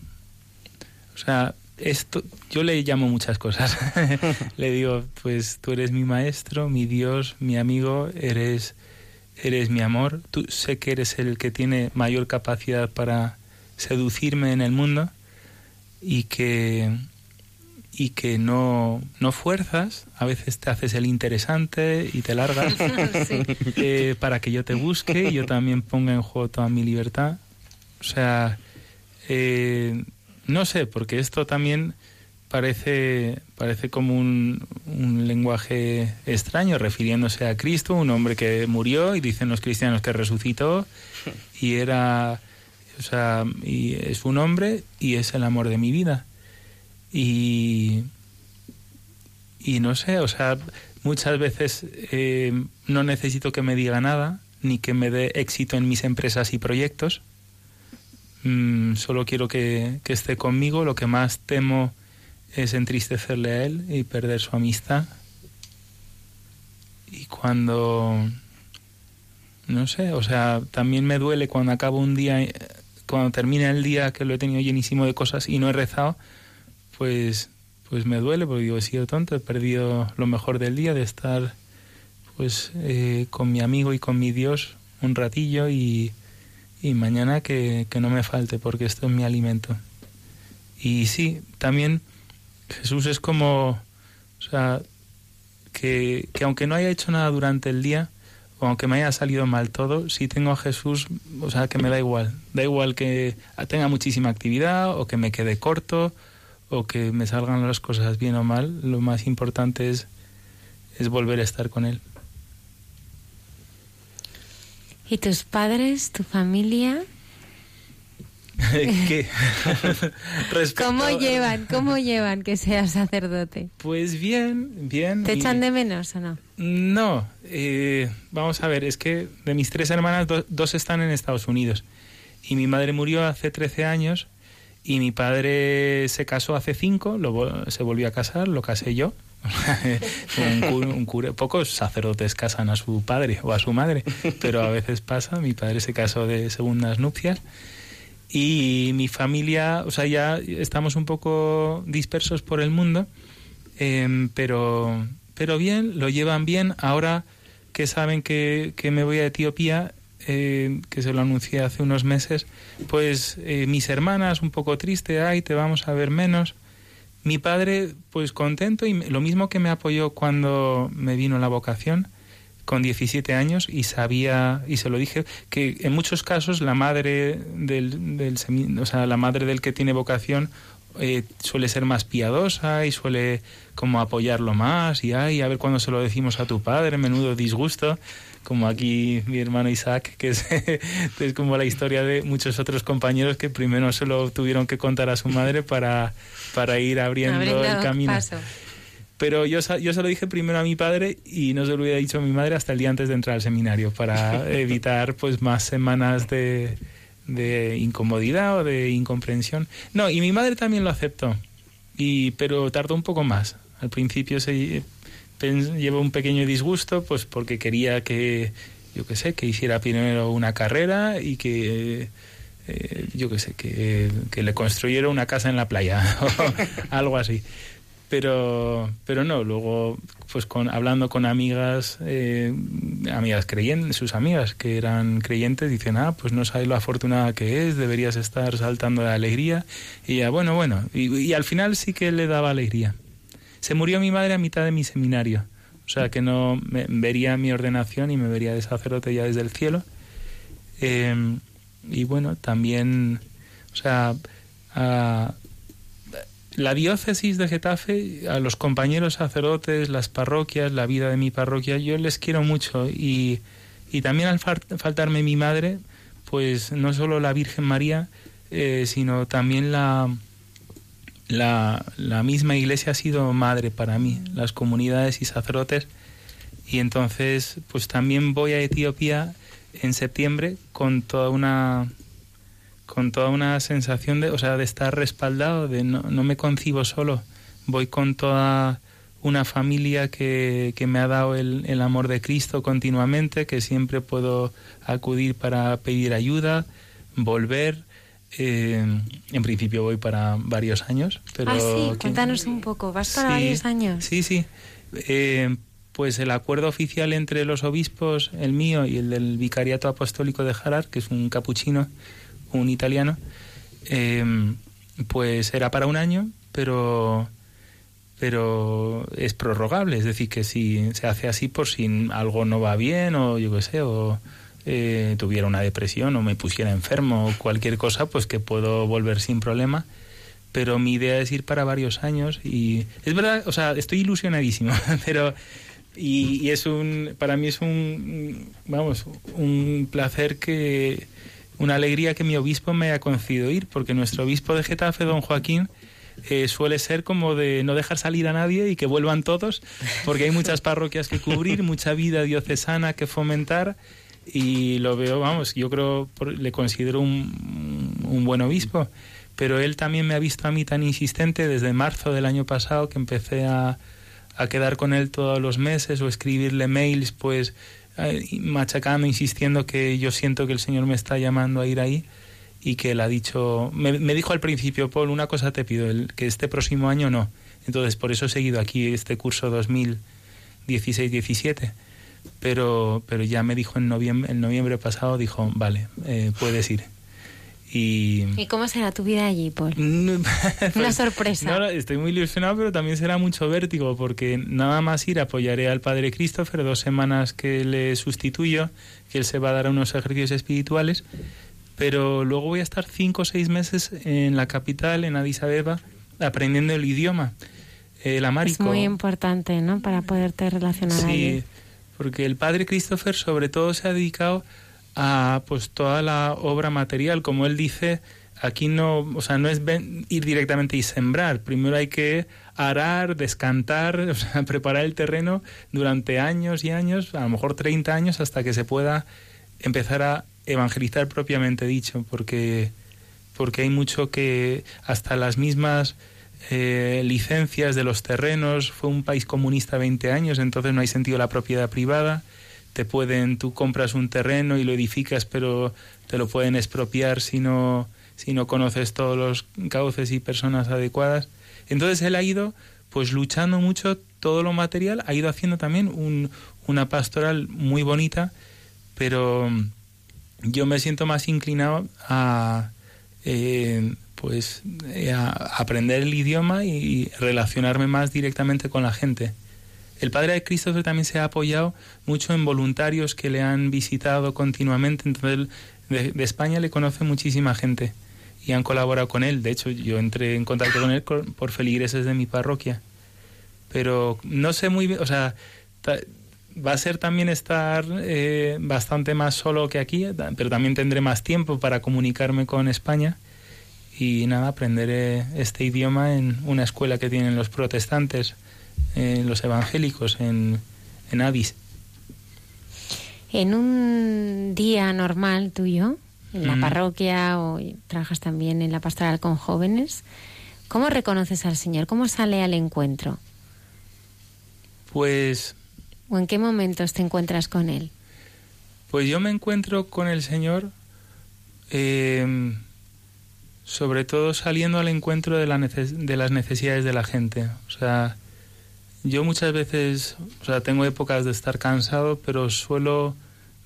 O sea, esto, yo le llamo muchas cosas. le digo, pues tú eres mi maestro, mi Dios, mi amigo, eres, eres mi amor. Tú sé que eres el que tiene mayor capacidad para seducirme en el mundo y que y que no, no fuerzas, a veces te haces el interesante y te largas Sí. eh, para que yo te busque y yo también ponga en juego toda mi libertad. O sea, eh, no sé, porque esto también parece, parece como un, un lenguaje extraño, refiriéndose a Cristo, un hombre que murió y dicen los cristianos que resucitó y era, o sea, y es un hombre y es el amor de mi vida. Y, y no sé, o sea, muchas veces eh, no necesito que me diga nada, ni que me dé éxito en mis empresas y proyectos. Mm, solo quiero que, que esté conmigo. Lo que más temo es entristecerle a él y perder su amistad. Y cuando, no sé, o sea, también me duele cuando acabo un día, cuando termina el día que lo he tenido llenísimo de cosas y no he rezado, pues pues me duele porque digo, he sido tonto, he perdido lo mejor del día de estar pues eh, con mi amigo y con mi Dios un ratillo y, y mañana que, que no me falte porque esto es mi alimento. Y sí, también Jesús es como, o sea, que, que aunque no haya hecho nada durante el día, aunque me haya salido mal todo, si tengo a Jesús, o sea, que me da igual. Da igual que tenga muchísima actividad o que me quede corto o que me salgan las cosas bien o mal, lo más importante es, es volver a estar con Él. ¿Y tus padres, tu familia? ¿Cómo a- llevan, cómo llevan que seas sacerdote? Pues bien, bien. ¿Te y- echan de menos o no? No, eh, vamos a ver, es que de mis tres hermanas, do- dos están en Estados Unidos. Y mi madre murió hace 13 años y mi padre se casó hace cinco, lo vo- se volvió a casar, lo casé yo. un, un cura- pocos sacerdotes casan a su padre o a su madre, pero a veces pasa. Mi padre se casó de segundas nupcias y mi familia, o sea, ya estamos un poco dispersos por el mundo, em, pero, pero bien, lo llevan bien. Ahora que saben que, que me voy a Etiopía, eh, que se lo anuncié hace unos meses, pues eh, mis hermanas un poco triste, ay, te vamos a ver menos. Mi padre, pues contento y lo mismo que me apoyó cuando me vino la vocación, con 17 años y sabía y se lo dije que en muchos casos la madre del, del o sea, la madre del que tiene vocación eh, suele ser más piadosa y suele como apoyarlo más y ay, a ver cuándo se lo decimos a tu padre, menudo disgusto, como aquí mi hermano Isaac, que es, es como la historia de muchos otros compañeros que primero se lo tuvieron que contar a su madre para, para ir abriendo, Abriendo el camino. paso. Pero yo, yo se lo dije primero a mi padre y no se lo hubiera dicho a mi madre hasta el día antes de entrar al seminario para evitar pues más semanas de, de incomodidad o de incomprensión. No, y mi madre también lo aceptó, y, pero tardó un poco más. Al principio se llevó un pequeño disgusto pues porque quería que, yo qué sé, que hiciera primero una carrera y que... eh, yo qué sé, que, que le construyera una casa en la playa o algo así pero pero no luego pues con hablando con amigas eh, amigas creyentes sus amigas que eran creyentes dicen ah pues no sabes lo afortunada que es deberías estar saltando de alegría y ya bueno bueno y, al final sí que le daba alegría. Se murió mi madre a mitad de mi seminario o sea que no me, vería mi ordenación y me vería de sacerdote ya desde el cielo. Eh, y bueno también o sea la diócesis de Getafe, a los compañeros sacerdotes, las parroquias, la vida de mi parroquia, yo les quiero mucho y, y también al faltarme mi madre, pues no solo la Virgen María, eh, sino también la, la, la misma iglesia ha sido madre para mí, las comunidades y sacerdotes. Y entonces, pues también voy a Etiopía en septiembre con toda una con toda una sensación de, o sea, de estar respaldado, de no, no me concibo solo, voy con toda una familia que, que me ha dado el, el amor de Cristo continuamente, que siempre puedo acudir para pedir ayuda, volver. eh, en principio voy para varios años, pero... ah, sí, cuéntanos un poco. ¿Vas para Sí, varios años? Sí, sí. Eh, pues el acuerdo oficial entre los obispos, el mío y el del Vicariato Apostólico de Harar, que es un capuchino, un italiano, eh, pues era para un año, pero pero es prorrogable, es decir, que si se hace así por si algo no va bien o yo qué sé, o eh, tuviera una depresión o me pusiera enfermo o cualquier cosa, pues que puedo volver sin problema. Pero mi idea es ir para varios años y es verdad, o sea, estoy ilusionadísimo, pero y, y es un para mí es un vamos, un placer que una alegría que mi obispo me haya concedido ir, porque nuestro obispo de Getafe, don Joaquín, eh, suele ser como de no dejar salir a nadie y que vuelvan todos, porque hay muchas parroquias que cubrir, mucha vida diocesana que fomentar y lo veo, vamos, yo creo, le considero un, un buen obispo, pero él también me ha visto a mí tan insistente desde marzo del año pasado que empecé a, a quedar con él todos los meses o escribirle mails, pues machacando, insistiendo que yo siento que el Señor me está llamando a ir ahí y que él ha dicho, me, me dijo al principio, Paul, una cosa te pido, el, que este próximo año no. Entonces, por eso he seguido aquí este curso 2016-17. Pero, pero ya me dijo en noviembre, en noviembre pasado, dijo, vale, eh, puedes ir. Y, ¿Y cómo será tu vida allí, Paul? Una sorpresa. No, estoy muy ilusionado, pero también será mucho vértigo, porque nada más ir apoyaré al Padre Christopher dos semanas que le sustituyo, que él se va a dar a unos ejercicios espirituales, pero luego voy a estar cinco o seis meses en la capital, en Addis Abeba, aprendiendo el idioma, el Es amárico. muy importante, ¿no? Para poderte relacionar Sí, allí. porque el padre Christopher sobre todo se ha dedicado a pues toda la obra material, como él dice, aquí no, o sea, no es ven- ir directamente y sembrar, primero hay que arar, descantar, o sea, preparar el terreno durante años y años, a lo mejor 30 años hasta que se pueda empezar a evangelizar propiamente dicho, porque porque hay mucho que hasta las mismas eh, licencias de los terrenos, fue un país comunista 20 años, entonces no hay sentido la propiedad privada, te pueden, tú compras un terreno y lo edificas, pero te lo pueden expropiar si no, si no conoces todos los cauces y personas adecuadas. Entonces él ha ido pues luchando mucho todo lo material, ha ido haciendo también un, una pastoral muy bonita, pero yo me siento más inclinado a eh, pues eh, a aprender el idioma y relacionarme más directamente con la gente. El Padre de Christopher también se ha apoyado mucho en voluntarios que le han visitado continuamente. Entonces, de, de España le conoce muchísima gente y han colaborado con él. De hecho, yo entré en contacto con él por feligreses de mi parroquia. Pero no sé muy bien, o sea, va a ser también estar eh, bastante más solo que aquí, ta- pero también tendré más tiempo para comunicarme con España y nada, aprenderé este idioma en una escuela que tienen los protestantes, eh, los evangélicos, en, en Addis. En un día normal tuyo, en la Mm. parroquia o trabajas también en la pastoral con jóvenes, ¿cómo reconoces al Señor? ¿Cómo sale al encuentro? Pues ¿O en qué momentos te encuentras con Él? Pues yo me encuentro con el Señor eh, sobre todo saliendo al encuentro de, la neces- de las necesidades de la gente. O sea, yo muchas veces, o sea, tengo épocas de estar cansado, pero suelo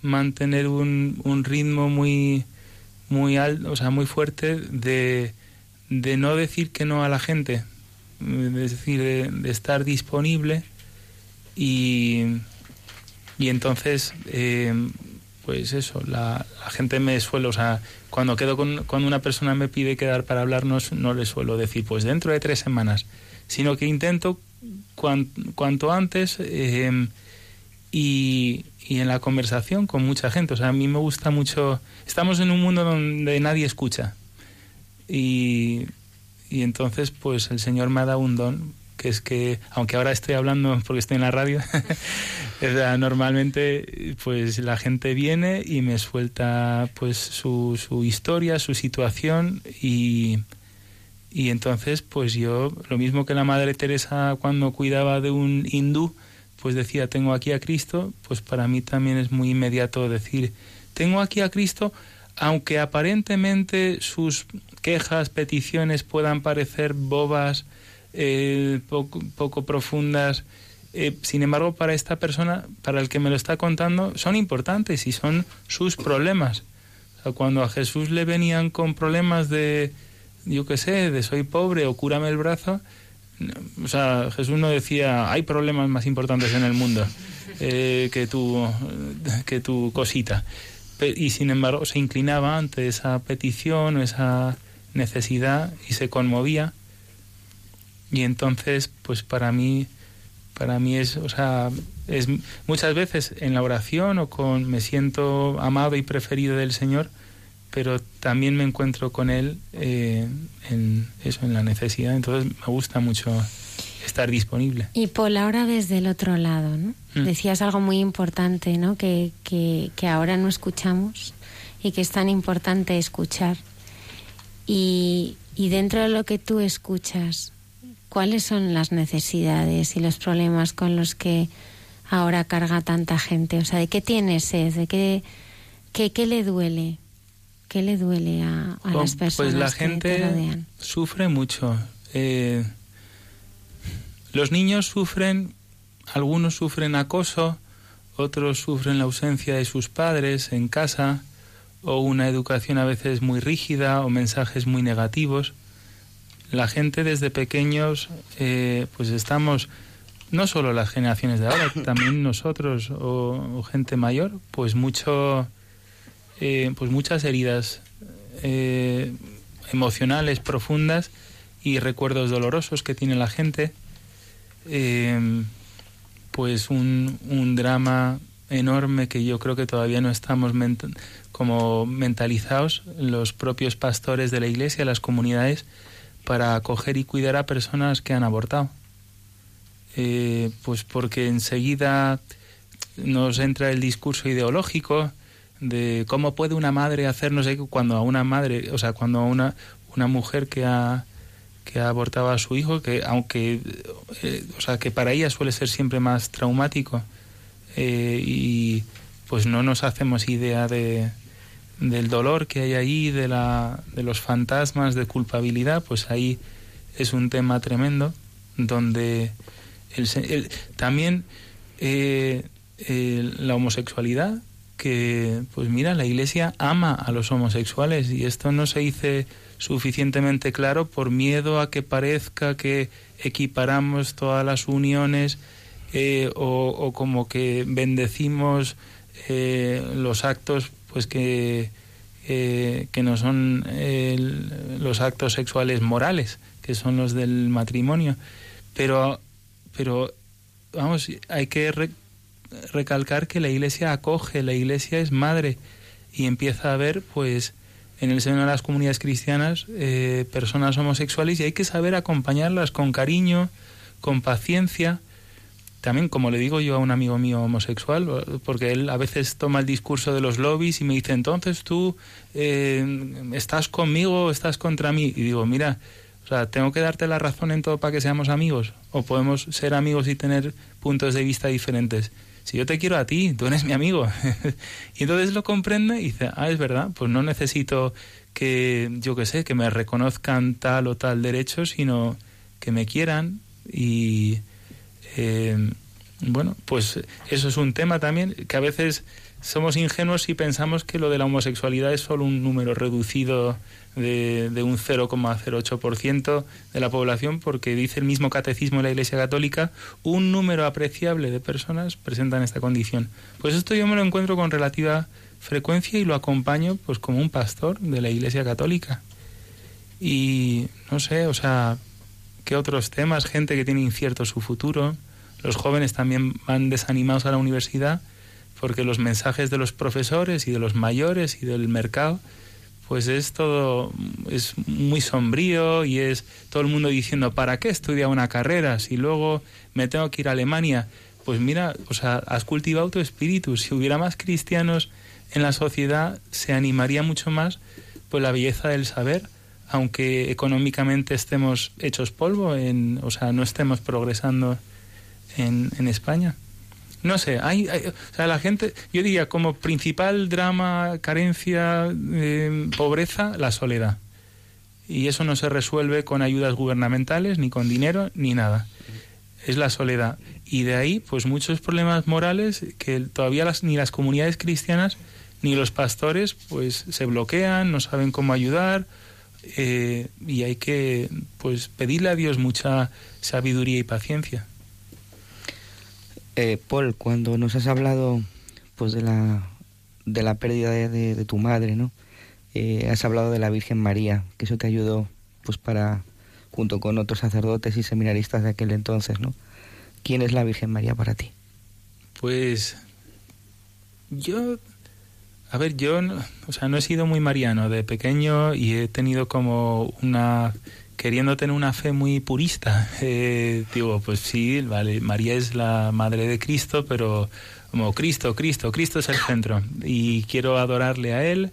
mantener un, un ritmo muy, muy alto, o sea, muy fuerte de, de no decir que no a la gente, es decir, de, estar disponible y, y entonces, eh, pues eso, la, la gente me suele, o sea, cuando quedo con, cuando una persona me pide quedar para hablarnos, no le suelo decir, pues dentro de tres semanas, sino que intento cuan- cuanto antes eh, y, y en la conversación con mucha gente. O sea, a mí me gusta mucho, estamos en un mundo donde nadie escucha y, y entonces pues el Señor me ha dado un don que es que, aunque ahora estoy hablando porque estoy en la radio, o sea, normalmente pues la gente viene y me suelta pues su, su historia, su situación y, y entonces pues yo, lo mismo que la Madre Teresa cuando cuidaba de un hindú, pues decía, tengo aquí a Cristo, pues para mí también es muy inmediato decir, tengo aquí a Cristo, aunque aparentemente sus quejas, peticiones puedan parecer bobas, eh, poco, poco profundas, eh, sin embargo, para esta persona, para el que me lo está contando, son importantes y son sus problemas. Cuando a Jesús le venían con problemas de, yo qué sé, de soy pobre o cúrame el brazo, o sea, Jesús no decía, hay problemas más importantes en el mundo eh, que, tu, que tu cosita. Y sin embargo se inclinaba ante esa petición o esa necesidad y se conmovía. Y entonces, pues para mí, para mí es, o sea, es muchas veces en la oración o con me siento amado y preferido del Señor, pero también me encuentro con Él eh, en eso, en la necesidad. Entonces me gusta mucho estar disponible. Y Paul, ahora desde el otro lado, ¿no? Mm. Decías algo muy importante, ¿no? Que, que, que ahora no escuchamos y que es tan importante escuchar. Y, y dentro de lo que tú escuchas, ¿cuáles son las necesidades y los problemas con los que ahora carga tanta gente? O sea, ¿de qué tiene sed? ¿De qué, qué, qué le duele? ¿Qué le duele a, a las personas Pues la que gente te rodean? sufre mucho. Eh, los niños sufren, algunos sufren acoso, otros sufren la ausencia de sus padres en casa o una educación a veces muy rígida o mensajes muy negativos. La gente desde pequeños, eh, pues estamos, no solo las generaciones de ahora, también nosotros o, o gente mayor, pues mucho, eh, pues muchas heridas eh, emocionales profundas y recuerdos dolorosos que tiene la gente. Eh, pues un, un drama enorme que yo creo que todavía no estamos como mentalizados los propios pastores de la iglesia, las comunidades, para acoger y cuidar a personas que han abortado. Pues porque enseguida nos entra el discurso ideológico de cómo puede una madre hacer no cuando a una madre, o sea, cuando a una, una mujer que ha que ha abortado a su hijo, que aunque, eh, o sea, que para ella suele ser siempre más traumático eh, y pues no nos hacemos idea de, del dolor que hay ahí, de, la, de los fantasmas de culpabilidad, pues ahí es un tema tremendo donde el, el- también eh, eh, la homosexualidad que pues mira la iglesia ama a los homosexuales y esto no se dice suficientemente claro por miedo a que parezca que equiparamos todas las uniones eh, o, como que bendecimos eh, los actos pues que, eh, que no son los actos sexuales morales, que son los del matrimonio. Pero, pero vamos, hay que recalcar que la iglesia acoge, la iglesia es madre y empieza a ver, pues, en el seno de las comunidades cristianas, eh, personas homosexuales y hay que saber acompañarlas con cariño, con paciencia. También, como le digo yo a un amigo mío homosexual, porque él a veces toma el discurso de los lobbies y me dice, entonces tú eh, estás conmigo o estás contra mí. Y digo, mira, o sea, tengo que darte la razón en todo para que seamos amigos. O podemos ser amigos y tener puntos de vista diferentes. Si yo te quiero a ti, tú eres mi amigo. y entonces lo comprende y dice, ah, es verdad, pues no necesito que, yo qué sé, que me reconozcan tal o tal derecho, sino que me quieran y... eh, bueno, pues eso es un tema también que a veces somos ingenuos y pensamos que lo de la homosexualidad es solo un número reducido de, de un 0,08% de la población, porque dice el mismo catecismo de la Iglesia Católica, un número apreciable de personas presentan esta condición. Pues esto yo me lo encuentro con relativa frecuencia y lo acompaño pues como un pastor de la Iglesia Católica. Y no sé, o sea, ¿qué otros temas? Gente que tiene incierto su futuro. Los jóvenes también van desanimados a la universidad porque los mensajes de los profesores y de los mayores y del mercado pues es todo es muy sombrío y es todo el mundo diciendo ¿para qué estudiar una carrera si luego me tengo que ir a Alemania? Pues mira, o sea, has cultivado tu espíritu. Si hubiera más cristianos en la sociedad, se animaría mucho más pues la belleza del saber, aunque económicamente estemos hechos polvo, en, o sea, no estemos progresando en, en España. No sé, hay, hay- o sea, la gente, yo diría como principal drama, carencia, eh, pobreza, la soledad. Y eso no se resuelve con ayudas gubernamentales, ni con dinero, ni nada. Es la soledad. Y de ahí, pues muchos problemas morales que todavía las, ni las comunidades cristianas ni los pastores, pues se bloquean, no saben cómo ayudar. eh, y hay que, pues, pedirle a Dios mucha sabiduría y paciencia. Eh, Paul, cuando nos has hablado pues de la, de la pérdida de, tu madre, ¿no? Eh, has hablado de la Virgen María, que eso te ayudó pues para, junto con otros sacerdotes y seminaristas de aquel entonces, ¿no? ¿Quién es la Virgen María para ti? Pues yo, a ver, yo, o sea, no he sido muy mariano de pequeño y he tenido como una, queriendo tener una fe muy purista. Eh, digo, pues sí, vale, María es la madre de Cristo, pero como Cristo, Cristo, Cristo es el centro y quiero adorarle a Él.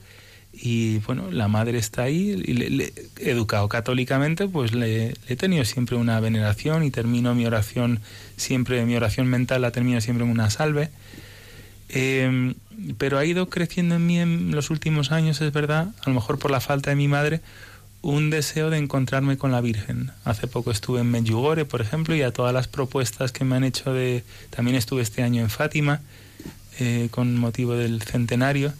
Y bueno, la madre está ahí, y le, le- educado católicamente, pues le, he tenido siempre una veneración y termino mi oración siempre, mi oración mental la termino siempre en una salve. Eh, pero ha ido creciendo en mí en los últimos años, es verdad, a lo mejor por la falta de mi madre, un deseo de encontrarme con la Virgen. Hace poco estuve en Medjugorje, por ejemplo, y a todas las propuestas que me han hecho de... También estuve este año en Fátima, eh, con motivo del centenario.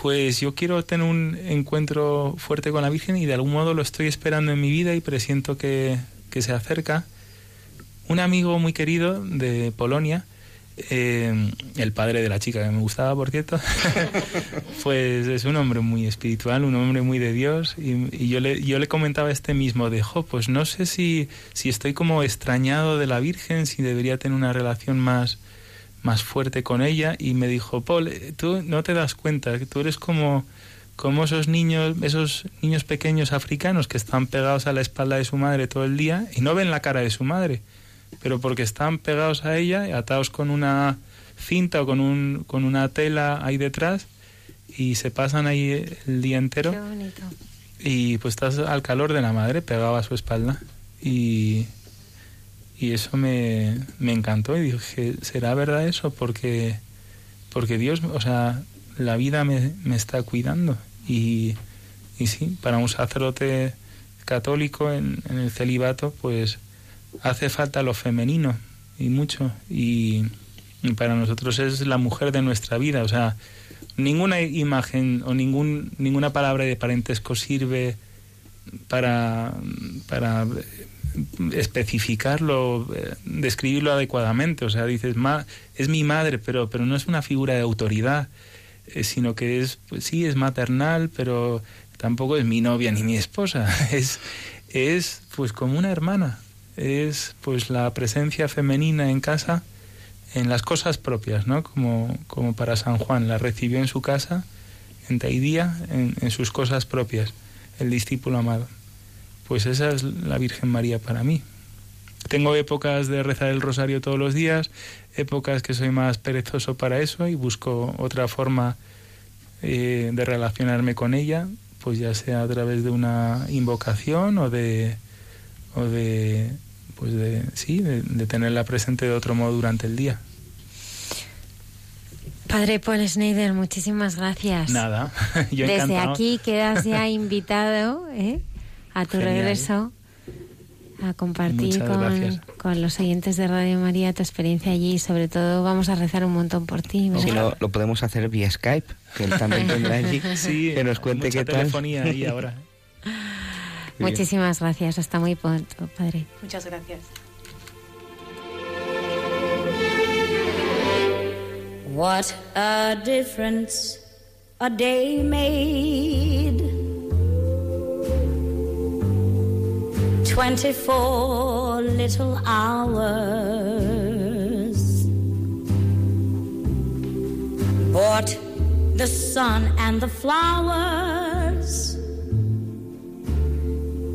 Pues yo quiero tener un encuentro fuerte con la Virgen y de algún modo lo estoy esperando en mi vida y presiento que, que se acerca. Un amigo muy querido de Polonia, eh, el padre de la chica que me gustaba, por cierto, pues es un hombre muy espiritual, un hombre muy de Dios. Y, y yo, le, yo le comentaba este mismo, de, "Jo, pues no sé si, si estoy como extrañado de la Virgen, si debería tener una relación más, más fuerte con ella. Y me dijo, Paul, eh, tú no te das cuenta, que tú eres como, como esos niños, esos niños pequeños africanos que están pegados a la espalda de su madre todo el día y no ven la cara de su madre pero porque están pegados a ella, atados con una cinta o con, un, con una tela ahí detrás y se pasan ahí el día entero Qué bonito. y pues estás al calor de la madre pegado a su espalda y, y eso me, me encantó y dije, ¿será verdad eso? Porque, porque Dios, o sea, la vida me, me está cuidando y, y sí, para un sacerdote católico en, en el celibato pues hace falta lo femenino y mucho y, para nosotros es la mujer de nuestra vida o sea ninguna imagen o ningún ninguna palabra de parentesco sirve para para especificarlo, eh, describirlo adecuadamente. O sea, dices, ma, es mi madre, pero, pero no es una figura de autoridad, eh, sino que es, pues sí, es maternal, pero tampoco es mi novia ni mi esposa. Es, es pues como una hermana. Es pues la presencia femenina en casa, en las cosas propias, ¿no? Como, como para San Juan, la recibió en su casa, en Taidía, en, sus cosas propias, el discípulo amado. Pues esa es la Virgen María para mí. Tengo épocas de rezar el rosario todos los días, épocas que soy más perezoso para eso y busco otra forma eh, de relacionarme con ella, pues ya sea a través de una invocación o de, o de pues de, sí, de, de tenerla presente de otro modo durante el día. Padre Paul Schneider, muchísimas gracias. Nada, yo Desde encantado. aquí quedas ya invitado ¿eh? a tu Genial. regreso a compartir con, los oyentes de Radio María tu experiencia allí y sobre todo vamos a rezar un montón por ti. ¿verdad? Si no, lo podemos hacer vía Skype, que él también tendrá allí, Sí, que nos cuente mucha qué tal. telefonía ahí ahora. Muchísimas gracias, hasta muy pronto, Padre. Muchas gracias. What a difference a day made. Twenty-four little hours bought the sun and the flowers.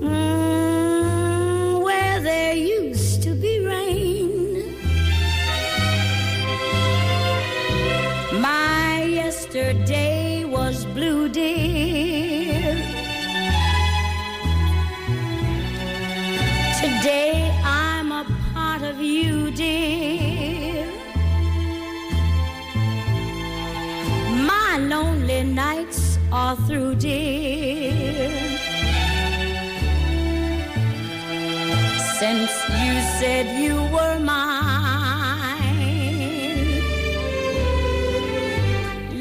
Mm, where there used to be rain. My yesterday was blue, dear. Today I'm a part of you, dear. My lonely nights are through, dear. Since you said you were mine.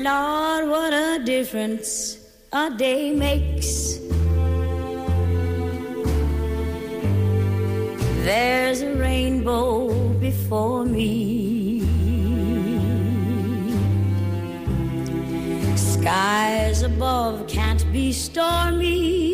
Lord, what a difference a day makes. There's a rainbow before me. Skies above can't be stormy.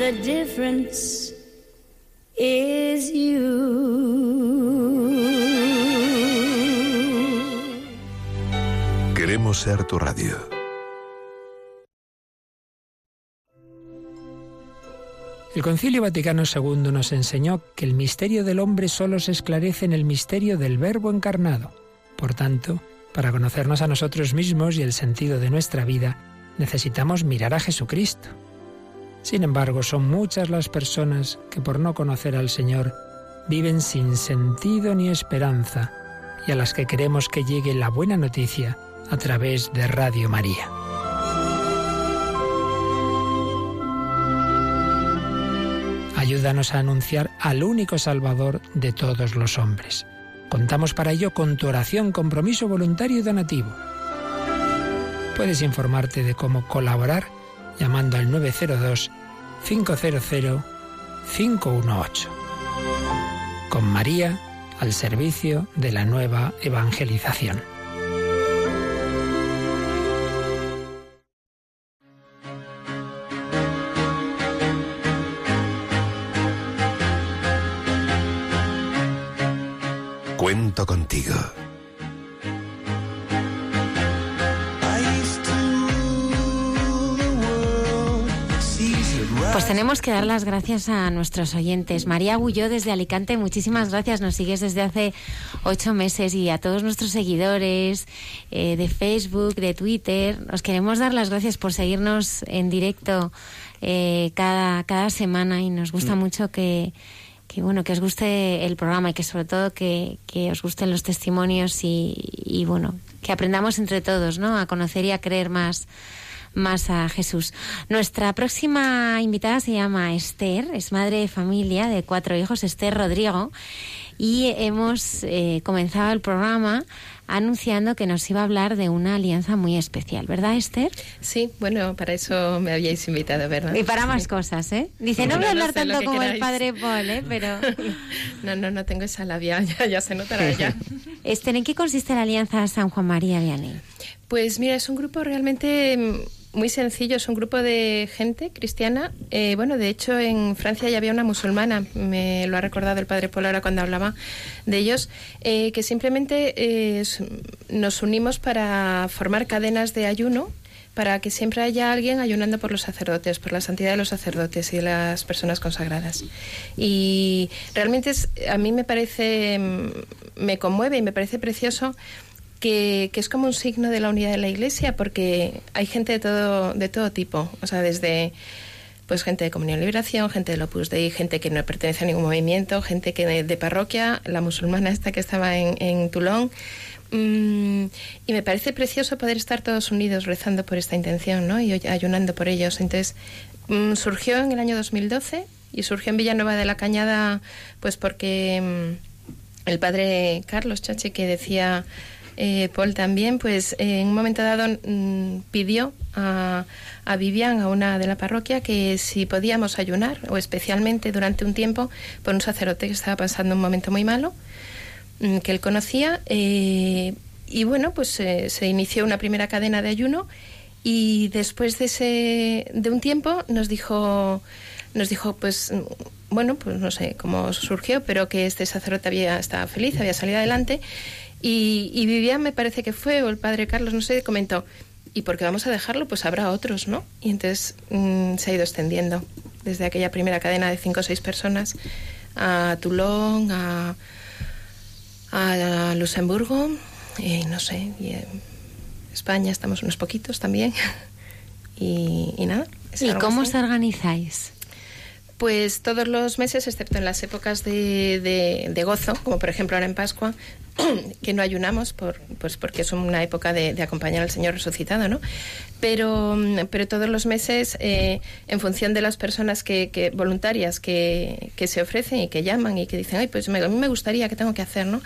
the difference is you. Queremos ser tu radio. El Concilio Vaticano II nos enseñó que el misterio del hombre solo se esclarece en el misterio del Verbo encarnado. Por tanto, para conocernos a nosotros mismos y el sentido de nuestra vida, necesitamos mirar a Jesucristo. Sin embargo, son muchas las personas que por no conocer al Señor viven sin sentido ni esperanza y a las que queremos que llegue la buena noticia a través de Radio María. Ayúdanos a anunciar al único Salvador de todos los hombres. Contamos para ello con tu oración, compromiso voluntario y donativo. Puedes informarte de cómo colaborar llamando al 902 500 518. Con María al servicio de la nueva evangelización. Cuento contigo. Tenemos que dar las gracias a nuestros oyentes. María Bulló desde Alicante, muchísimas gracias. Nos sigues desde hace ocho meses y a todos nuestros seguidores eh, de Facebook, de Twitter. Os queremos dar las gracias por seguirnos en directo eh, cada, cada semana y nos gusta mucho que, que, bueno, que os guste el programa y que sobre todo que, que os gusten los testimonios y, y bueno, que aprendamos entre todos, ¿no? A conocer y a creer más más a Jesús. Nuestra próxima invitada se llama Esther, es madre de familia de cuatro hijos, Esther Rodrigo, y hemos eh, comenzado el programa anunciando que nos iba a hablar de una alianza muy especial, ¿verdad, Esther? Sí, bueno, para eso me habíais invitado, ¿verdad? Y para Sí. más cosas, ¿eh? Dice, no Bueno, voy a no hablar lo tanto como el padre Paul, ¿eh? Pero, No, no, no tengo esa labia, ya, ya se notará ya. Esther, ¿en qué consiste la alianza San Juan María Vianney? Pues mira, es un grupo realmente mm, muy sencillo, es un grupo de gente cristiana. Eh, bueno, de hecho en Francia ya había una musulmana, me lo ha recordado el padre Polo cuando hablaba de ellos, eh, que simplemente eh, nos unimos para formar cadenas de ayuno para que siempre haya alguien ayunando por los sacerdotes, por la santidad de los sacerdotes y de las personas consagradas. Y realmente es- a mí me parece, mm, me conmueve y me parece precioso que, es como un signo de la unidad de la Iglesia, porque hay gente de todo, de todo tipo, o sea, desde pues gente de Comunión y Liberación, gente del Opus Dei, gente que no pertenece a ningún movimiento, gente que de, de parroquia, la musulmana esta que estaba en, en Toulon. Mm, y me parece precioso poder estar todos unidos rezando por esta intención, ¿no? Y ayunando por ellos. Entonces, mm, surgió en el año 2012 y surgió en Villanueva de la Cañada, pues porque mm, el padre Carlos Chache, que decía eh, Paul también, pues eh, en un momento dado mm, pidió a, a Vivian, a una de la parroquia, que si podíamos ayunar, o especialmente durante un tiempo, por un sacerdote que estaba pasando un momento muy malo, mm, que él conocía. eh, y bueno, pues eh, se inició una primera cadena de ayuno y después de, ese, de un tiempo nos dijo, nos dijo, pues, mm, bueno, pues no sé cómo surgió, pero que este sacerdote había estaba feliz, había salido adelante. Y, y Vivian me parece que fue, o el padre Carlos, no sé, comentó, ¿y por qué vamos a dejarlo? Pues habrá otros, ¿no? Y entonces mm, se ha ido extendiendo desde aquella primera cadena de cinco o seis personas a Toulon, a, a Luxemburgo, y no sé, y en España estamos unos poquitos también. Y, y nada. ¿Y cómo así. os organizáis? Pues todos los meses, excepto en las épocas de, de- gozo, como por ejemplo ahora en Pascua, que no ayunamos, por, pues porque es una época de, acompañar al Señor resucitado, ¿no? Pero, pero todos los meses, eh, en función de las personas que, que- voluntarias que, que se ofrecen y que llaman y que dicen, ay, pues me- a mí me gustaría, ¿qué tengo que hacer, no?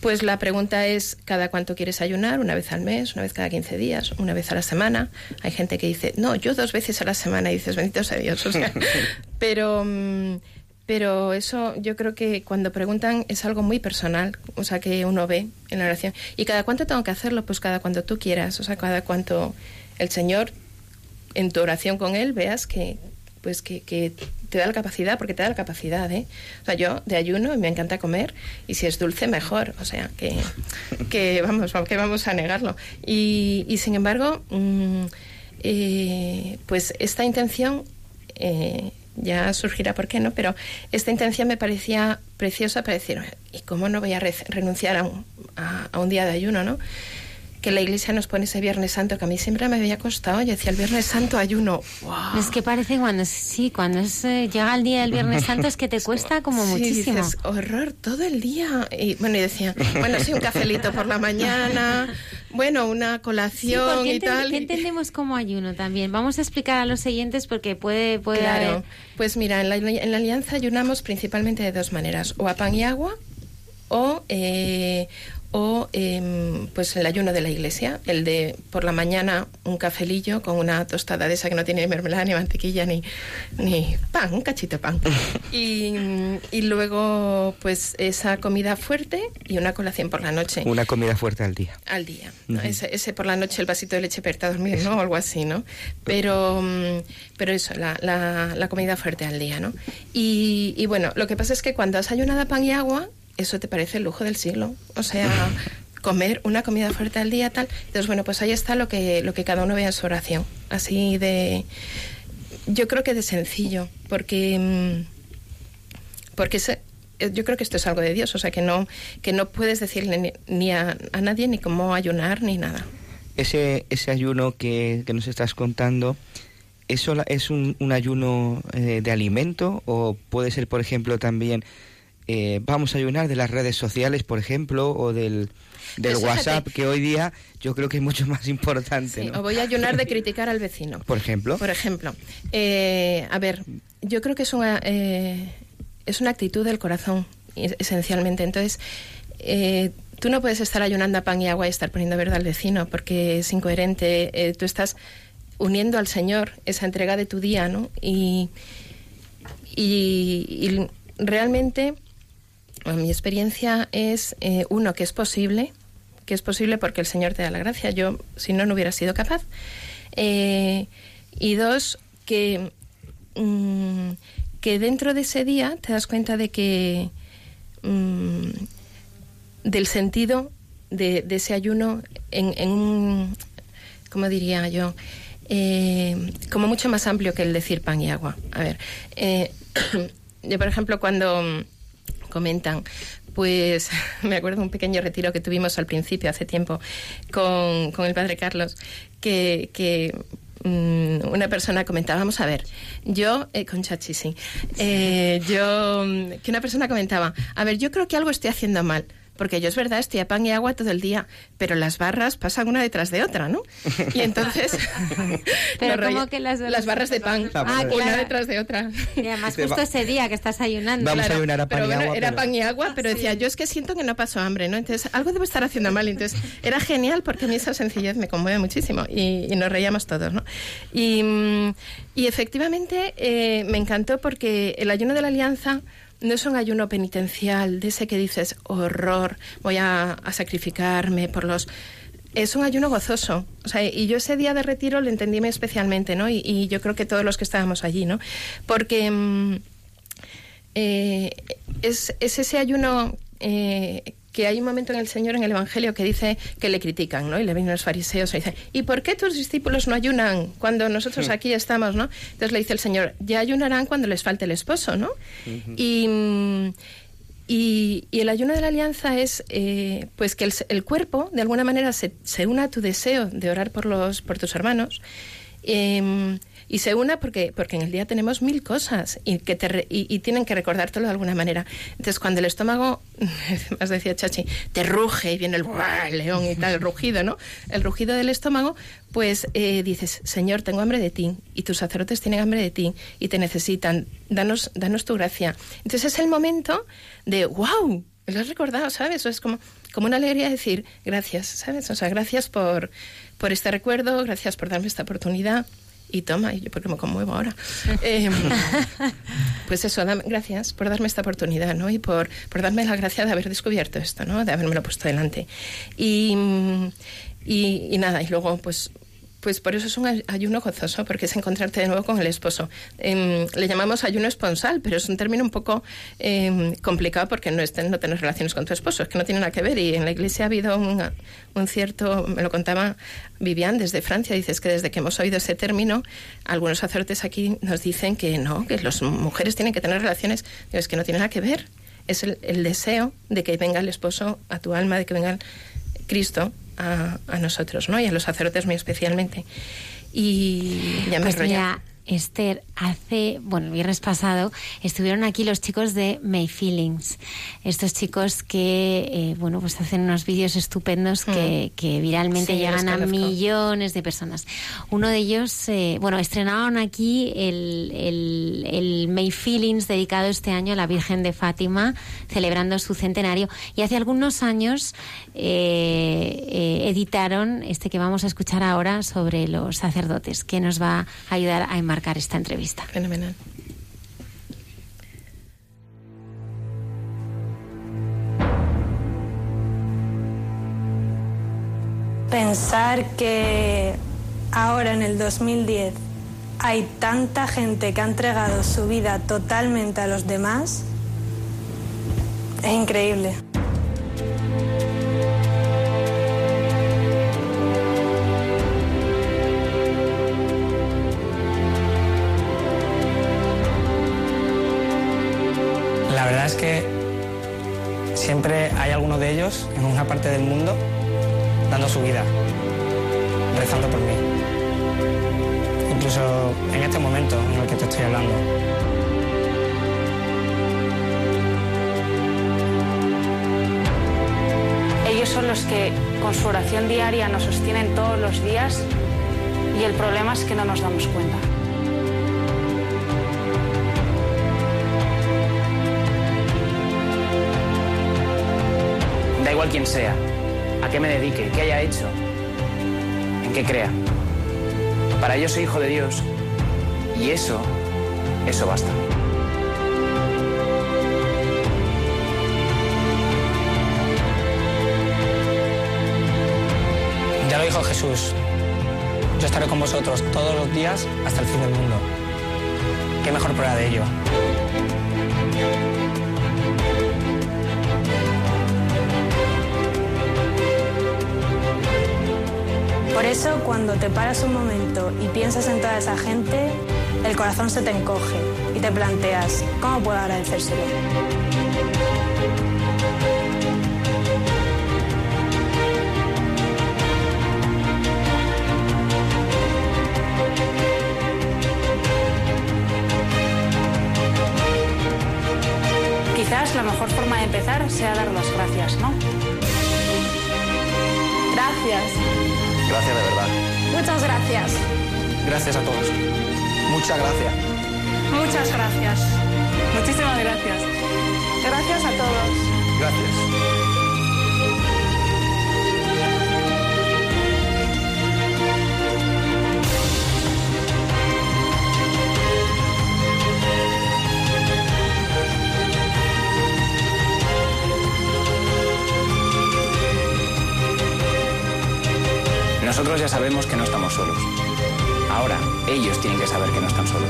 Pues la pregunta es, ¿cada cuánto quieres ayunar? ¿Una vez al mes? ¿Una vez cada 15 días? ¿Una vez a la semana? Hay gente que dice, no, yo dos veces a la semana. Y dices, bendito sea Dios. O sea, pero, mm, pero eso yo creo que cuando preguntan es algo muy personal, o sea, que uno ve en la oración. ¿Y cada cuánto tengo que hacerlo? Pues cada cuanto tú quieras, o sea, cada cuanto el Señor, en tu oración con Él, veas que, pues que, que te da la capacidad, porque te da la capacidad, ¿eh? O sea, yo de ayuno me encanta comer y si es dulce mejor, o sea, que, que vamos, que vamos a negarlo. Y, y sin embargo, mm, eh, pues esta intención eh, ya surgirá por qué no, pero esta intención me parecía preciosa para decir, ¿y cómo no voy a re- renunciar a un, a- a un día de ayuno, no? Que la iglesia nos pone ese Viernes Santo, que a mí siempre me había costado. Yo decía, el Viernes Santo ayuno. ¡Wow! Es que parece cuando sí, cuando es, eh, llega el día del Viernes Santo es que te cuesta como Sí, muchísimo. dices, horror, todo el día. Y bueno, y decía, bueno, sí, un cafelito por la mañana, bueno, una Sí, colación porque y tal. ¿qué entendemos como ayuno también? Vamos a explicar a los oyentes porque puede, puede Claro, haber... pues mira, en la, en la alianza ayunamos principalmente de dos maneras, o a pan y agua, o, eh, o em, pues el ayuno de la iglesia, el de por la mañana un cafelillo con una tostada de esa que no tiene ni mermelada, ni mantequilla, ni, ni pan, un cachito de pan. Y, y luego pues esa comida fuerte y una colación por la noche Una comida fuerte al día. al día. ¿no? ese, ese por la noche el vasito de leche para dormir, ¿no? O algo así, ¿no? Pero, pero eso, la, la, la comida fuerte al día, ¿no? Y, y bueno, lo que pasa es que cuando has ayunado a pan y agua, eso te parece el lujo del siglo. O sea, comer una comida fuerte al día, tal. Entonces, bueno, pues ahí está lo que, lo que cada uno vea en su oración. Así de yo creo que de sencillo, porque mm, porque eh, yo creo que esto es algo de Dios, o sea que no que no puedes decirle ni, a, nadie ni cómo ayunar ni nada. Ese, ese ayuno que, que nos estás contando, ¿es, sola- es un, un ayuno eh, de alimento o puede ser, por ejemplo, también eh, vamos a ayunar de las redes sociales, por ejemplo, o del, del Pues fíjate. WhatsApp, que hoy día yo creo que es mucho más importante, Sí, ¿no? o voy a ayunar de criticar al vecino. Por ejemplo. Por ejemplo, eh, a ver, yo creo que es una, eh, es una actitud del corazón, es- esencialmente. Entonces, eh, tú no puedes estar ayunando a pan y agua y estar poniendo verde al vecino, porque es incoherente. Tú estás uniendo al Señor esa entrega de tu día, ¿no? Y, y, y realmente, mi experiencia es, eh, uno, que es posible, que es posible porque el Señor te da la gracia. Yo, si no, no hubiera sido capaz. Eh, y dos, que, mm, que dentro de ese día te das cuenta de que mm, del sentido de, ese ayuno en, un, ¿cómo diría yo? Eh, como mucho más amplio que el decir pan y agua. A ver, yo por ejemplo cuando comentan, pues me acuerdo un pequeño retiro que tuvimos al principio, hace tiempo, con, con el padre Carlos, que, que mm, una persona comentaba, vamos a ver, yo, eh, con Chachi, sí, eh, yo, mm, que una persona comentaba, a ver, yo creo que algo estoy haciendo mal. Porque yo es verdad, estoy a pan y agua todo el día, pero las barras pasan una detrás de otra, ¿no? Y entonces... Pero nos ¿cómo reía- que las- las barras de pan, Ah, una claro. detrás de otra. Y además justo va- ese día que estás ayunando. Vamos a ayunar a pan pero y bueno, agua, Era pero- pan y agua, pero decía, yo es que siento que no paso hambre, ¿no? Entonces, algo debo estar haciendo mal. Entonces, era genial porque a mí esa sencillez me conmueve muchísimo y, y nos reíamos todos, ¿no? Y, mm, y efectivamente eh, me encantó porque el ayuno de la alianza no es un ayuno penitencial, de ese que dices, horror, voy a, a sacrificarme por los... Es un ayuno gozoso. O sea, y yo ese día de retiro lo entendí especialmente, ¿no? Y, y yo creo que todos los que estábamos allí, ¿no? Porque... mm, eh, es, es ese ayuno eh, que hay un momento en el Señor, en el Evangelio, que dice que le critican, ¿no? Y le vienen los fariseos y dicen, ¿y por qué tus discípulos no ayunan cuando nosotros aquí estamos, ¿no? Entonces le dice el Señor, ya ayunarán cuando les falte el esposo, ¿no? Y... mm, y, y el ayuno de la alianza es eh, pues que el, el cuerpo de alguna manera se, se una a tu deseo de orar por los por tus hermanos eh, y se una porque porque en el día tenemos mil cosas y que te re- y, tienen que recordártelo de alguna manera entonces cuando el estómago más decía Chachi te ruge y viene el, león y tal el rugido no el rugido del estómago pues eh, dices Señor tengo hambre de ti y tus sacerdotes tienen hambre de ti y te necesitan danos danos tu gracia entonces es el momento de wow lo has recordado, ¿sabes? O es como, como una alegría de decir gracias, ¿sabes? O sea, gracias por, por este recuerdo, gracias por darme esta oportunidad. Y toma, y yo porque me conmuevo ahora. Eh, pues eso, dame- gracias por darme esta oportunidad, ¿no? Y por, por darme la gracia de haber descubierto esto, ¿no? De habérmelo puesto delante. Y, y, y nada, y luego, pues, pues por eso es un ay- ayuno gozoso, porque es encontrarte de nuevo con el esposo. Em, le llamamos ayuno esponsal, pero es un término un poco em, complicado porque no es no tener relaciones con tu esposo, es que no tiene nada que ver. Y en la iglesia ha habido un, un cierto, me lo contaba Vivian desde Francia, dices que desde que hemos oído ese término, algunos sacerdotes aquí nos dicen que no, que las mujeres tienen que tener relaciones, es que no tiene nada que ver. Es el, el deseo de que venga el esposo a tu alma, de que venga Cristo a, a nosotros, ¿no? Y a los sacerdotes muy especialmente. Y ya me Pues Esther, hace, bueno, el viernes pasado estuvieron aquí los chicos de May Feelings. Estos chicos que, eh, bueno, pues hacen unos vídeos estupendos que, que viralmente. Sí, llegan a millones de personas. Uno de ellos, eh, bueno, estrenaron aquí el, el, el May Feelings dedicado este año a la Virgen de Fátima, celebrando su centenario. Y hace algunos años eh, editaron este que vamos a escuchar ahora sobre los sacerdotes, que nos va a ayudar a enmarcar esta entrevista. Fenomenal. Pensar que ahora en el 2010 hay tanta gente que ha entregado su vida totalmente a los demás es increíble. Siempre hay alguno de ellos en una parte del mundo dando su vida, rezando por mí. Incluso en este momento en el que te estoy hablando. Ellos son los que con su oración diaria nos sostienen todos los días y el problema es que no nos damos cuenta. Da igual quién sea, a qué me dedique, qué haya hecho, en qué crea. Para ello soy hijo de Dios y eso, eso basta. Ya lo dijo Jesús, yo estaré con vosotros todos los días hasta el fin del mundo. ¿Qué mejor prueba de ello? Por eso, cuando te paras un momento y piensas en toda esa gente, el corazón se te encoge y te planteas, ¿cómo puedo agradecérselo? Quizás la mejor forma de empezar sea dar las gracias, ¿no? Gracias. Gracias de verdad. Muchas gracias. Gracias a todos. Muchas gracias. Muchas gracias. Muchísimas gracias. Gracias a todos. Gracias. Nosotros ya sabemos que no estamos solos. Ahora, ellos tienen que saber que no están solos.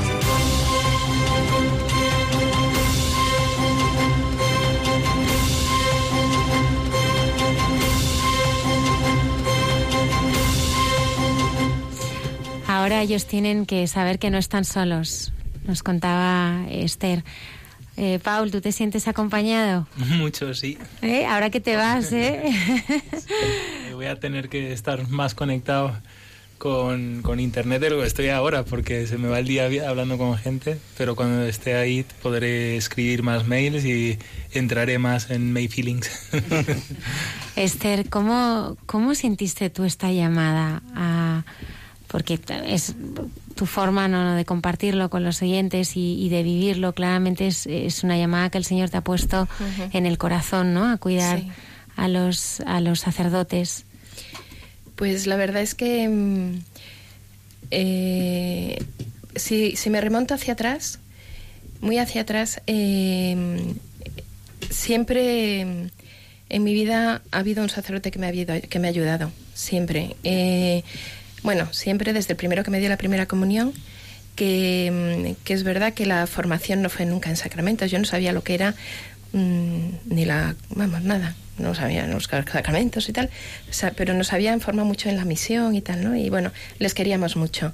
Ahora ellos tienen que saber que no están solos, nos contaba Esther. Eh, Paul, ¿tú te sientes acompañado? Mucho, sí. ¿Eh? Ahora que te vas, ¿eh? Voy a tener que estar más conectado con, con internet de lo que estoy ahora, porque se me va el día hablando con gente, pero cuando esté ahí podré escribir más mails y entraré más en May Feelings. Esther, ¿cómo, ¿cómo sentiste tú esta llamada? a- porque es tu forma ¿no? de compartirlo con los oyentes y, y de vivirlo, claramente es, es una llamada que el Señor te ha puesto en el corazón, ¿no? A cuidar Sí. a, los, a los sacerdotes. Pues la verdad es que mm, eh, si, si me remonto hacia atrás, muy hacia atrás, eh, siempre mm, en mi vida ha habido un sacerdote que me ha, habido- que me ha ayudado, siempre. Eh, bueno, siempre desde el primero que me dio la primera comunión, que, mm, que es verdad que la formación no fue nunca en sacramentos, yo no sabía lo que era mm, ni la, vamos, nada, no sabía los sacramentos y tal, pero nos habían formado mucho en la misión y tal, ¿no? Y bueno, les queríamos mucho.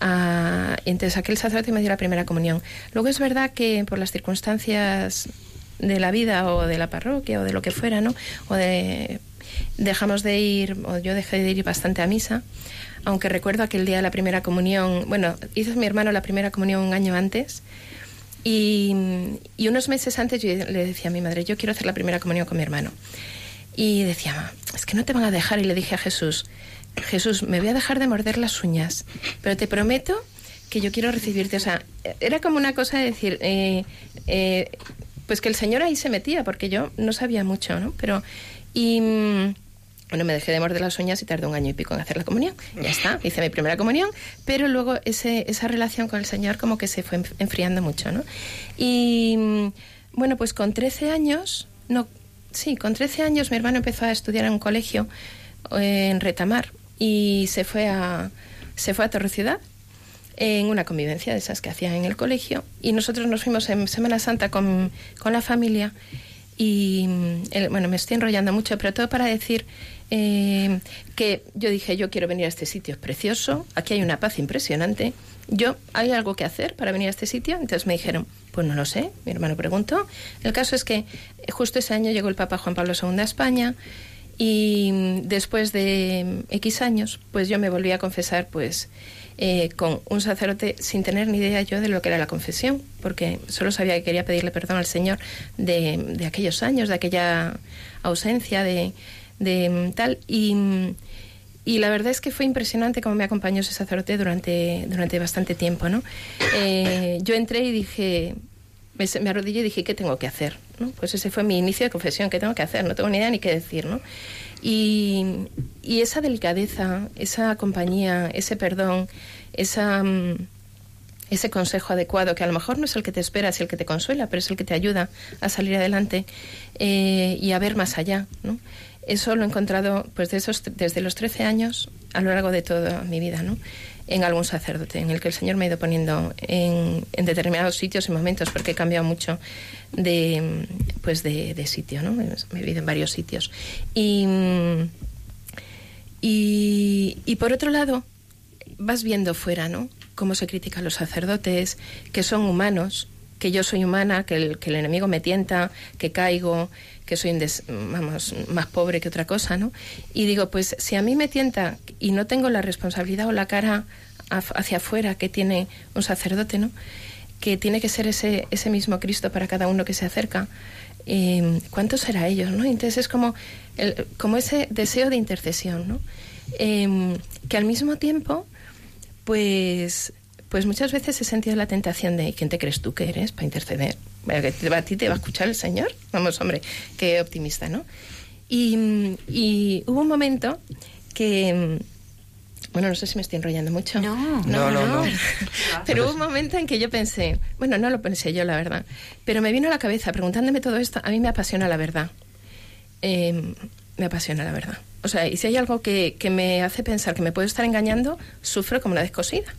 Ah, entonces aquel sacerdote me dio la primera comunión. Luego es verdad que por las circunstancias de la vida o de la parroquia o de lo que fuera, ¿no? O de dejamos de ir, o yo dejé de ir bastante a misa, aunque recuerdo aquel día de la primera comunión, bueno, hizo mi hermano la primera comunión un año antes, y, unos meses antes yo le decía a mi madre, yo quiero hacer la primera comunión con mi hermano. Y decía, es que no te van a dejar. Y le dije a Jesús, Jesús, me voy a dejar de morder las uñas, pero te prometo que yo quiero recibirte. O sea, era como una cosa de decir, eh, eh, pues que el Señor ahí se metía, porque yo no sabía mucho, ¿no? Pero, y bueno, me dejé de morder las uñas y tardé un año y pico en hacer la comunión. Ya está, hice mi primera comunión, pero luego ese, esa relación con el Señor como que se fue enf- enfriando mucho, ¿no? Y mm, bueno, pues con 13 años, no, sí, con 13 años mi hermano empezó a estudiar en un colegio eh, en Retamar y se fue a, se fue a Torre Ciudad en una convivencia de esas que hacían en el colegio y nosotros nos fuimos en Semana Santa con, con la familia y mm, el- bueno, me estoy enrollando mucho, pero todo para decir eh, que yo dije, yo quiero venir a este sitio, es precioso, aquí hay una paz impresionante, yo, ¿hay algo que hacer para venir a este sitio? Entonces me dijeron, Pues no lo sé, mi hermano preguntó. El caso es que justo ese año llegó el Papa Juan Pablo II a España y después de X años, pues yo me volví a confesar, pues eh, con un sacerdote sin tener ni idea yo de lo que era la confesión, porque solo sabía que quería pedirle perdón al Señor de, de aquellos años, de aquella ausencia, de, de tal. Y, y la verdad es que fue impresionante cómo me acompañó ese sacerdote durante, durante bastante tiempo. ¿no? Eh, yo entré y dije, me, arrodillé y dije, ¿qué tengo que hacer? ¿no? Pues ese fue mi inicio de confesión, ¿qué tengo que hacer? No tengo ni idea ni qué decir. ¿no? Y, y esa delicadeza, esa compañía, ese perdón, esa, mm, ese consejo adecuado, que a lo mejor no es el que te esperas y el que te consuela, pero es el que te ayuda a salir adelante eh, y a ver más allá. ¿no? Eso lo he encontrado pues de esos, desde los 13 años a lo largo de toda mi vida, ¿no? en algún sacerdote, en el que el Señor me ha ido poniendo en, en determinados sitios y momentos, porque he cambiado mucho de, pues de, de sitio, ¿no? me he vivido en varios sitios. Y, y, por otro lado, vas viendo fuera, ¿no? Cómo se critican los sacerdotes, que son humanos, que yo soy humana, que el, que el enemigo me tienta, que caigo, que soy vamos, más pobre que otra cosa, ¿no? Y digo, pues si a mí me tienta y no tengo la responsabilidad o la cara hacia afuera que tiene un sacerdote, ¿no? Que tiene que ser ese, ese mismo Cristo para cada uno que se acerca. Eh, ¿Cuántos será ellos, no? Entonces es como, el, como ese deseo de intercesión, ¿no? Eh, que al mismo tiempo, pues pues muchas veces he sentido la tentación de ¿quién te crees tú que eres para interceder? ¿A ti te va a escuchar el Señor? Vamos, hombre, qué optimista, ¿no? Y, y hubo un momento que... Bueno, no sé si me estoy enrollando mucho. No, no, no. no. Pero hubo un momento en que yo pensé, bueno, no lo pensé yo, la verdad, pero me vino a la cabeza preguntándome todo esto, a mí me apasiona la verdad. Eh, me apasiona la verdad. O sea, y si hay algo que, que, me hace pensar que me puedo estar engañando, sufro como una descosida.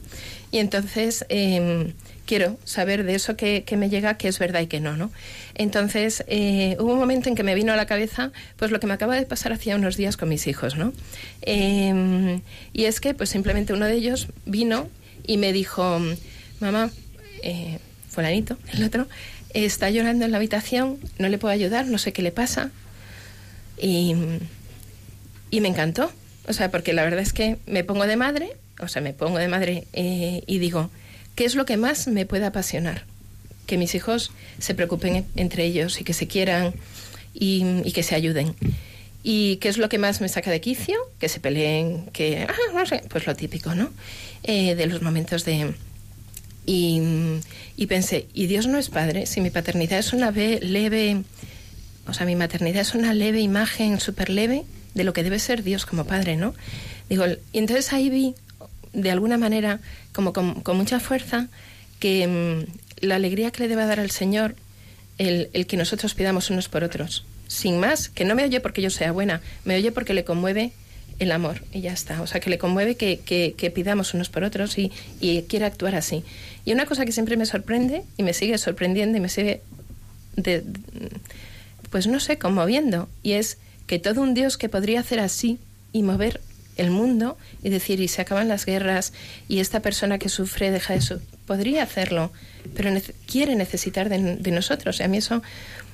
Y entonces eh, quiero saber de eso que, me llega que es verdad y que no, ¿no? Entonces eh, hubo un momento en que me vino a la cabeza pues lo que me acaba de pasar hacía unos días con mis hijos, ¿no? Eh, y es que pues simplemente uno de ellos vino y me dijo, mamá, eh, fulanito, el otro, está llorando en la habitación, no le puedo ayudar, no sé qué le pasa. Y, y me encantó. O sea, porque la verdad es que me pongo de madre, o sea, me pongo de madre eh, y digo, ¿qué es lo que más me puede apasionar? Que mis hijos se preocupen entre ellos y que se quieran y, que se ayuden. ¿Y qué es lo que más me saca de quicio? Que se peleen, que, ah, no sé, pues lo típico, ¿no? Eh, de los momentos de... Y, y, pensé, ¿y Dios no es padre? Si mi paternidad es una leve, o sea, mi maternidad es una leve imagen, súper leve, de lo que debe ser Dios como padre, ¿no? Digo, y entonces ahí vi, de alguna manera, como con, mucha fuerza, que mmm, la alegría que le debe dar al Señor el, el que nosotros pidamos unos por otros sin más, que no me oye porque yo sea buena, me oye porque le conmueve el amor y ya está. O sea, que le conmueve que, que, que pidamos unos por otros y, y, quiere actuar así. Y una cosa que siempre me sorprende y me sigue sorprendiendo y me sigue, de, pues no sé, conmoviendo, y es que todo un Dios que podría hacer así y mover el mundo y decir, y se acaban las guerras y esta persona que sufre deja de su... Podría hacerlo, pero quiere necesitar de, de nosotros. Y a mí eso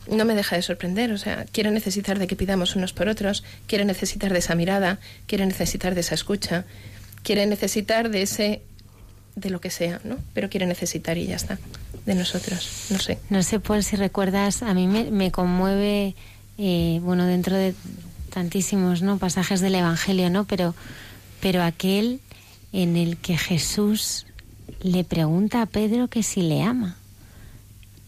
no me deja de sorprender, o sea, quiere necesitar de que pidamos unos por otros, quiere necesitar de esa mirada, quiere necesitar de esa escucha, quiere necesitar de ese de lo que sea, ¿no? Pero quiere necesitar y ya está, de nosotros, no sé. No sé, Paul, si recuerdas, a mí me, me conmueve, eh, bueno, dentro de tantísimos, ¿no? Pasajes del Evangelio, ¿no? Pero, pero aquel en el que Jesús le pregunta a Pedro que si le ama.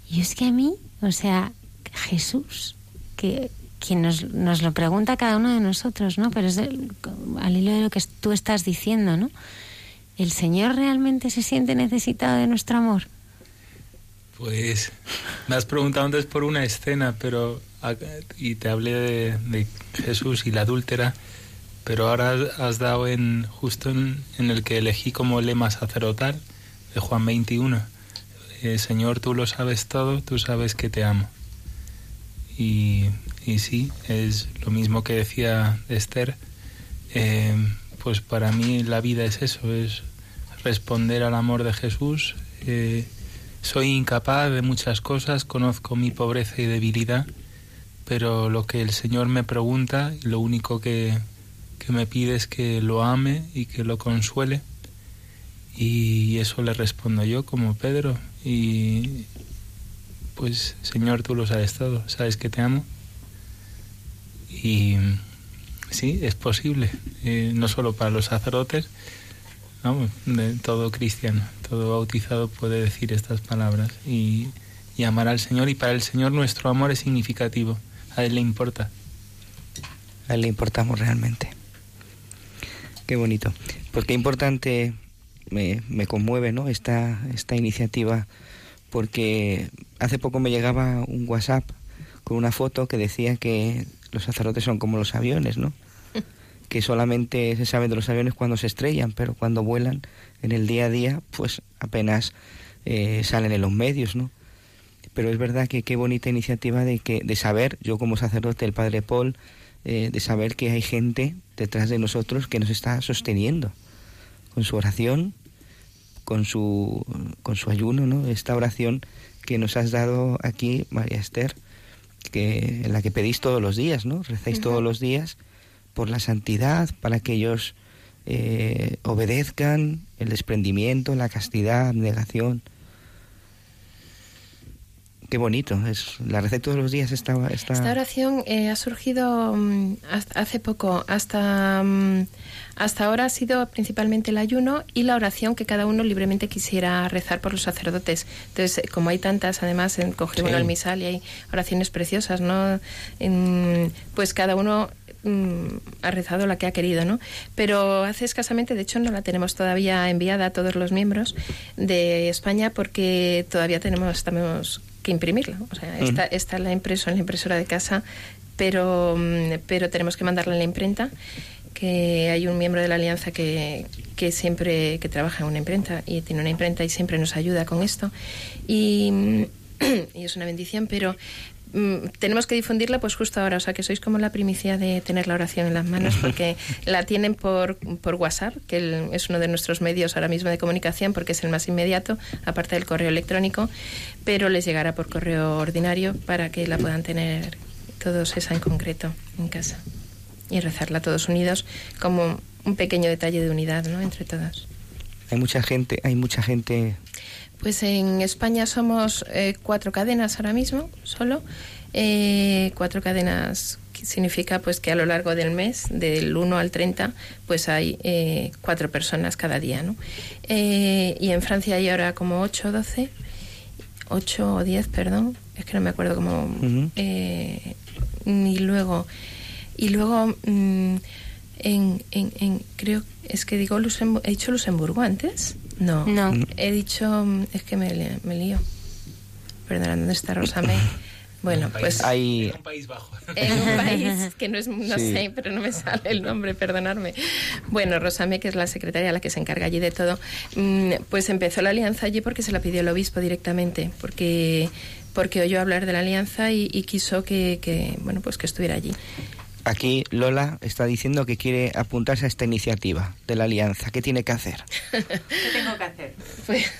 Y es que a mí, o sea, Jesús, que quien nos, nos, lo pregunta cada uno de nosotros, ¿no? Pero es el, al hilo de lo que tú estás diciendo, ¿no? ¿El Señor realmente se siente necesitado de nuestro amor? Pues me has preguntado antes por una escena, pero y te hablé de, Jesús y la adúltera, pero ahora has dado en justo en, el que elegí como lema sacerdotal de Juan 21. Eh, Señor, tú lo sabes todo, tú sabes que te amo. Y, y, sí, es lo mismo que decía Esther. Eh, pues para mí la vida es eso, es responder al amor de Jesús, eh, soy incapaz de muchas cosas, conozco mi pobreza y debilidad, pero lo que el Señor me pregunta, lo único que, que me pide es que lo ame y que lo consuele. Y eso le respondo yo como Pedro. Y pues Señor, tú lo sabes todo, sabes que te amo. Y sí, es posible, eh, no solo para los sacerdotes, todo cristiano, todo bautizado puede decir estas palabras y, y amar al Señor. Y para el Señor nuestro amor es significativo, a Él le importa. A Él le importamos realmente. Qué bonito. Pues qué importante me, me conmueve ¿no? esta, esta iniciativa, porque hace poco me llegaba un WhatsApp con una foto que decía que los sacerdotes son como los aviones, ¿no? que solamente se sabe de los aviones cuando se estrellan, pero cuando vuelan en el día a día, pues apenas eh, salen en los medios, ¿no? Pero es verdad que qué bonita iniciativa de que de saber, yo como sacerdote, el padre Paul, eh, de saber que hay gente detrás de nosotros que nos está sosteniendo con su oración, con su con su ayuno, ¿no? Esta oración que nos has dado aquí, María Esther, que en la que pedís todos los días, ¿no? Rezáis todos los días por la santidad, para que ellos eh, obedezcan el desprendimiento, la castidad, abnegación. Qué bonito, es la receta todos los días esta... Esta, esta oración eh, ha surgido um, hace poco, hasta, um, hasta ahora ha sido principalmente el ayuno y la oración que cada uno libremente quisiera rezar por los sacerdotes. Entonces, como hay tantas, además, en coge uno el misal y hay oraciones preciosas, ¿no? En, pues cada uno ha rezado la que ha querido, ¿no? Pero hace escasamente, de hecho, no la tenemos todavía enviada a todos los miembros de España porque todavía tenemos, tenemos que imprimirla. O sea, está, está la impreso en la impresora de casa, pero, pero tenemos que mandarla en la imprenta que hay un miembro de la alianza que, que, siempre que trabaja en una imprenta y tiene una imprenta y siempre nos ayuda con esto y, y es una bendición pero Mm, tenemos que difundirla pues justo ahora, o sea que sois como la primicia de tener la oración en las manos porque la tienen por, por WhatsApp, que es uno de nuestros medios ahora mismo de comunicación porque es el más inmediato, aparte del correo electrónico, pero les llegará por correo ordinario para que la puedan tener todos esa en concreto en casa y rezarla todos unidos como un pequeño detalle de unidad, ¿no? Entre todos. Hay mucha gente, hay mucha gente pues en España somos eh, cuatro cadenas ahora mismo, solo. Eh, cuatro cadenas significa pues que a lo largo del mes, del 1 al 30, pues hay eh, cuatro personas cada día, ¿no? y en Francia hay ahora como 8 o 12, 8 o 10, perdón, es que no me acuerdo cómo. y luego, y luego mm, en, en, en, creo, es que digo Luxemburgo, he dicho Luxemburgo antes. No, no. He dicho, es que me, me lío. Perdona, ¿dónde está Rosamé? Bueno, pues hay un país bajo. En un país que no es, no sé, pero no me sale el nombre, perdonadme. Bueno, Rosamé, que es la secretaria, la que se encarga allí de todo, mm, pues empezó la alianza allí porque se la pidió el obispo directamente, porque porque oyó hablar de la alianza y, y quiso que, que, bueno, pues que estuviera allí. Aquí Lola está diciendo que quiere apuntarse a esta iniciativa de la alianza. ¿Qué tiene que hacer? ¿Qué tengo que hacer? Pues,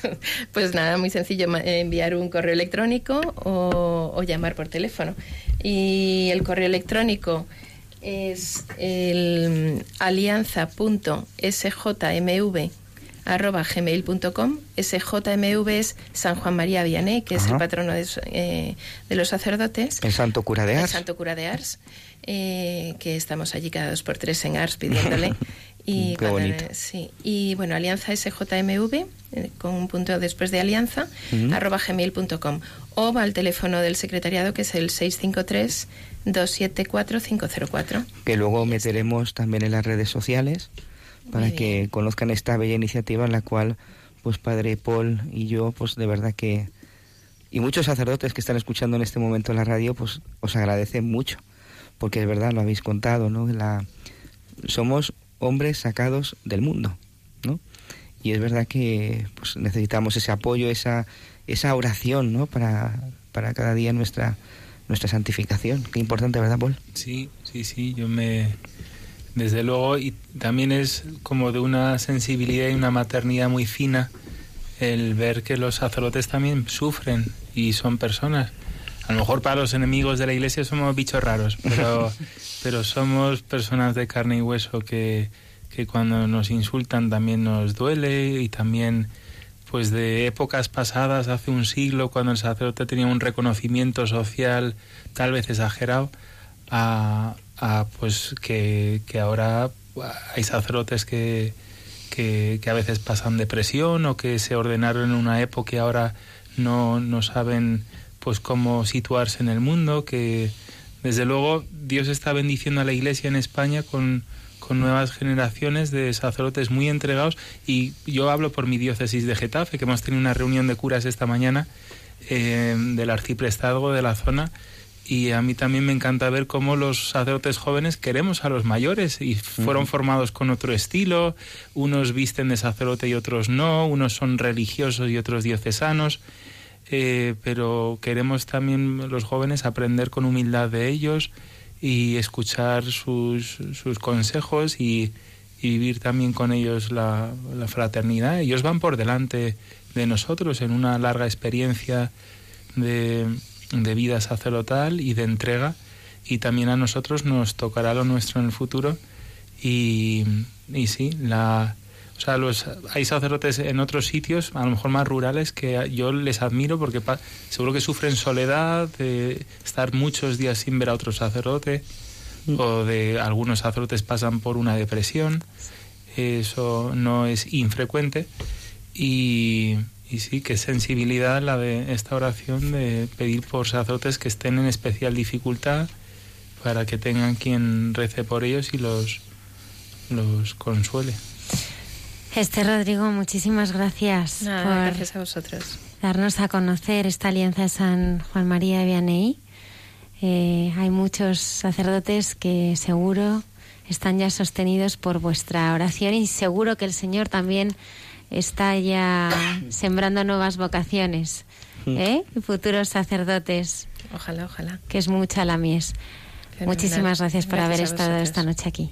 pues nada, muy sencillo, enviar un correo electrónico o, o, llamar por teléfono. Y el correo electrónico es el alianza.sjmv arroba gmail.com. SJMV es San Juan María Vianney, que es el patrono de, eh, de, los sacerdotes. El Santo Cura de Ars. El Santo Cura de Ars, eh, que estamos allí cada dos por tres en Ars pidiéndole. Y, Qué bonito. sí. y bueno, alianza SJMV, eh, con un punto después de alianza, uh -huh. arroba gmail.com. O va al teléfono del secretariado, que es el 653 274 504. Que luego meteremos también en las redes sociales para que conozcan esta bella iniciativa en la cual pues padre Paul y yo pues de verdad que y muchos sacerdotes que están escuchando en este momento la radio pues os agradecen mucho porque de verdad lo habéis contado no la somos hombres sacados del mundo no y es verdad que pues necesitamos ese apoyo esa esa oración no para para cada día nuestra nuestra santificación. Qué importante verdad Paul sí sí sí yo me desde luego, y también es como de una sensibilidad y una maternidad muy fina el ver que los sacerdotes también sufren y son personas. A lo mejor para los enemigos de la iglesia somos bichos raros, pero, pero somos personas de carne y hueso que, que cuando nos insultan también nos duele y también pues de épocas pasadas, hace un siglo, cuando el sacerdote tenía un reconocimiento social tal vez exagerado, a, a pues que, que ahora hay sacerdotes que, que, que, a veces pasan depresión o que se ordenaron en una época y ahora no, no saben pues cómo situarse en el mundo, que desde luego Dios está bendiciendo a la iglesia en España con, con nuevas generaciones de sacerdotes muy entregados. Y yo hablo por mi diócesis de Getafe, que hemos tenido una reunión de curas esta mañana eh, del arciprestazgo de la zona. Y a mí también me encanta ver cómo los sacerdotes jóvenes queremos a los mayores. Y fueron uh -huh. formados con otro estilo, unos visten de sacerdote y otros no, unos son religiosos y otros diocesanos, eh, pero queremos también los jóvenes aprender con humildad de ellos y escuchar sus, sus consejos y, vivir también con ellos la, la fraternidad. Ellos van por delante de nosotros en una larga experiencia de de vida sacerdotal y de entrega y también a nosotros nos tocará lo nuestro en el futuro y, y sí, la, o sea, los, hay sacerdotes en otros sitios, a lo mejor más rurales, que yo les admiro porque pa, seguro que sufren soledad, de estar muchos días sin ver a otro sacerdote, mm. o de algunos sacerdotes pasan por una depresión, eso no es infrecuente, y, y sí, qué sensibilidad la de esta oración de pedir por sacerdotes que estén en especial dificultad para que tengan quien rece por ellos y los, los consuele. Este Rodrigo, muchísimas gracias Nada, por gracias a vosotros. darnos a conocer esta alianza de San Juan María de Vianney. Eh, hay muchos sacerdotes que seguro están ya sostenidos por vuestra oración y seguro que el Señor también está ya sembrando nuevas vocaciones, ¿eh? futuros sacerdotes. Ojalá, ojalá. Que es mucha la mies. Fenomenal. Muchísimas gracias por gracias haber estado esta noche aquí.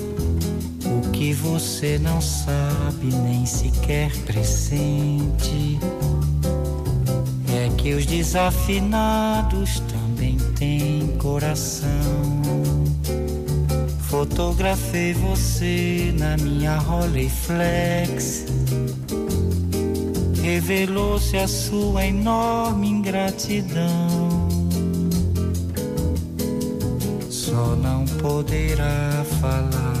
O que você não sabe nem sequer pressente é que os desafinados também têm coração. Fotografei você na minha Rolleiflex. Revelou-se a sua enorme ingratidão. Só não poderá falar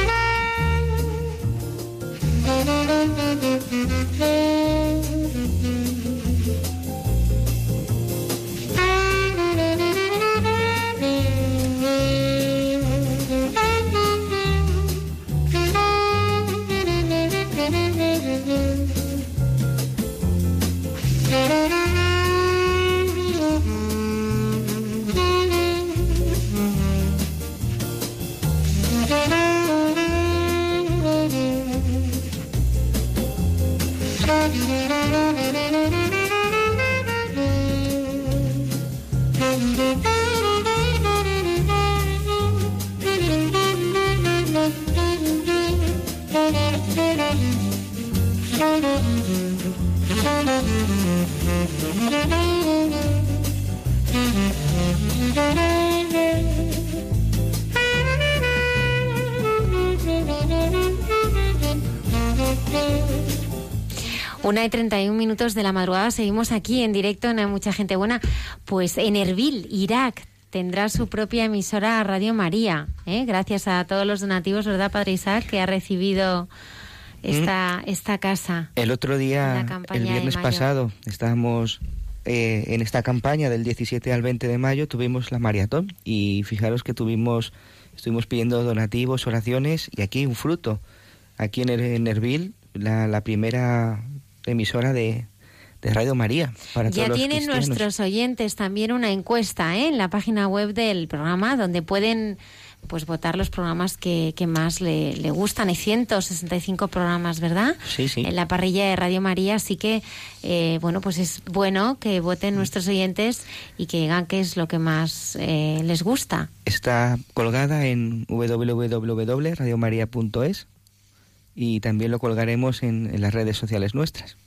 Thank you. Minutos de la madrugada, seguimos aquí en directo, no hay mucha gente buena. Pues en Erbil, Irak, tendrá su propia emisora Radio María. ¿eh? Gracias a todos los donativos, ¿verdad, Padre Isaac, que ha recibido esta, esta casa? El otro en día, el viernes pasado, estábamos eh, en esta campaña del 17 al 20 de mayo, tuvimos la maratón y fijaros que tuvimos, estuvimos pidiendo donativos, oraciones y aquí un fruto. Aquí en, Er- en Erbil, la, la primera emisora de, de Radio María para Ya todos tienen nuestros oyentes también una encuesta ¿eh? en la página web del programa donde pueden pues votar los programas que, que más le, le gustan. Hay 165 programas, ¿verdad? Sí, sí. En la parrilla de Radio María, así que, eh, bueno, pues es bueno que voten nuestros oyentes y que digan qué es lo que más eh, les gusta. Está colgada en www.radiomaria.es y también lo colgaremos en, en las redes sociales nuestras.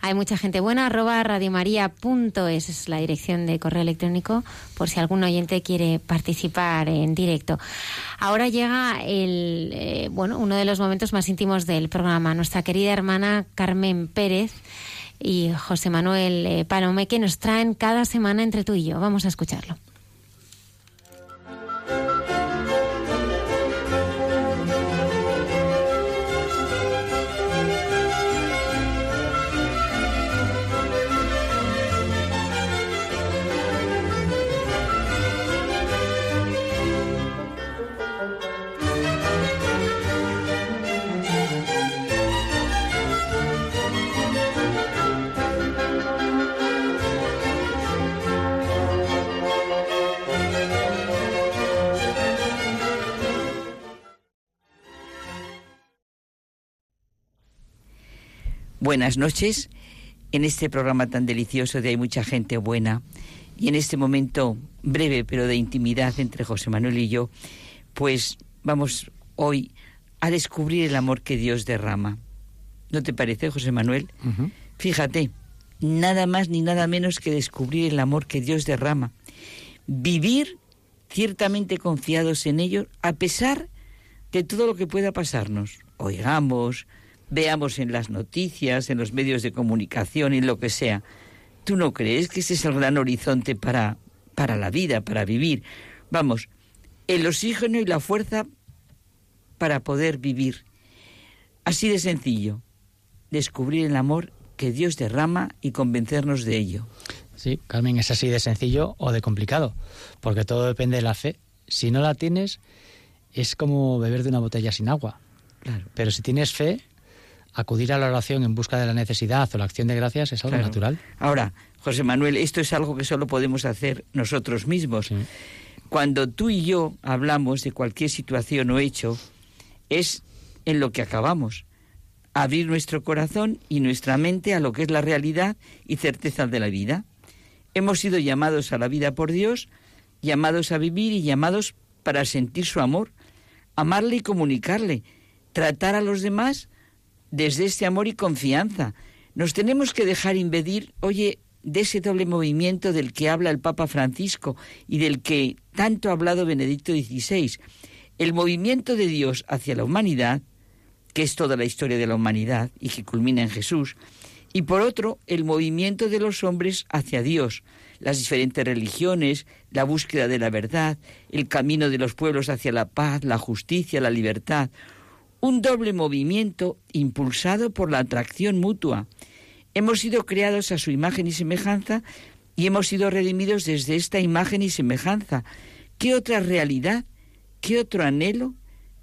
Hay mucha gente buena, arroba radiomaria.es es la dirección de correo electrónico por si algún oyente quiere participar en directo. Ahora llega el, eh, bueno, uno de los momentos más íntimos del programa. Nuestra querida hermana Carmen Pérez y José Manuel eh, Palome que nos traen cada semana entre tú y yo. Vamos a escucharlo. Buenas noches. En este programa tan delicioso de Hay mucha gente buena y en este momento breve pero de intimidad entre José Manuel y yo, pues vamos hoy a descubrir el amor que Dios derrama. ¿No te parece, José Manuel? Fíjate, nada más ni nada menos que descubrir el amor que Dios derrama. Vivir ciertamente confiados en ello a pesar de todo lo que pueda pasarnos. Oigamos, veamos en las noticias, en los medios de comunicación, en lo que sea. ¿Tú no crees que ese es el gran horizonte para, para la vida, para vivir? Vamos, el oxígeno y la fuerza para poder vivir. Así de sencillo, descubrir el amor que Dios derrama y convencernos de ello. Sí, Carmen, es así de sencillo o de complicado, porque todo depende de la fe. Si no la tienes, es como beber de una botella sin agua. Claro. Pero si tienes fe, acudir a la oración en busca de la necesidad o la acción de gracias es algo Claro. natural. Ahora, José Manuel, esto es algo que solo podemos hacer nosotros mismos. Cuando tú y yo hablamos de cualquier situación o hecho, es en lo que acabamos. Abrir nuestro corazón y nuestra mente a lo que es la realidad y certeza de la vida. Hemos sido llamados a la vida por Dios, llamados a vivir y llamados para sentir su amor, amarle y comunicarle, tratar a los demás desde este amor y confianza. Nos tenemos que dejar impedir, oye, de ese doble movimiento del que habla el Papa Francisco y del que tanto ha hablado Benedicto XVI. El movimiento de Dios hacia la humanidad, que es toda la historia de la humanidad y que culmina en Jesús, y por otro, el movimiento de los hombres hacia Dios, las diferentes religiones, la búsqueda de la verdad, el camino de los pueblos hacia la paz, la justicia, la libertad, un doble movimiento impulsado por la atracción mutua. Hemos sido creados a su imagen y semejanza y hemos sido redimidos desde esta imagen y semejanza. ¿Qué otra realidad, qué otro anhelo,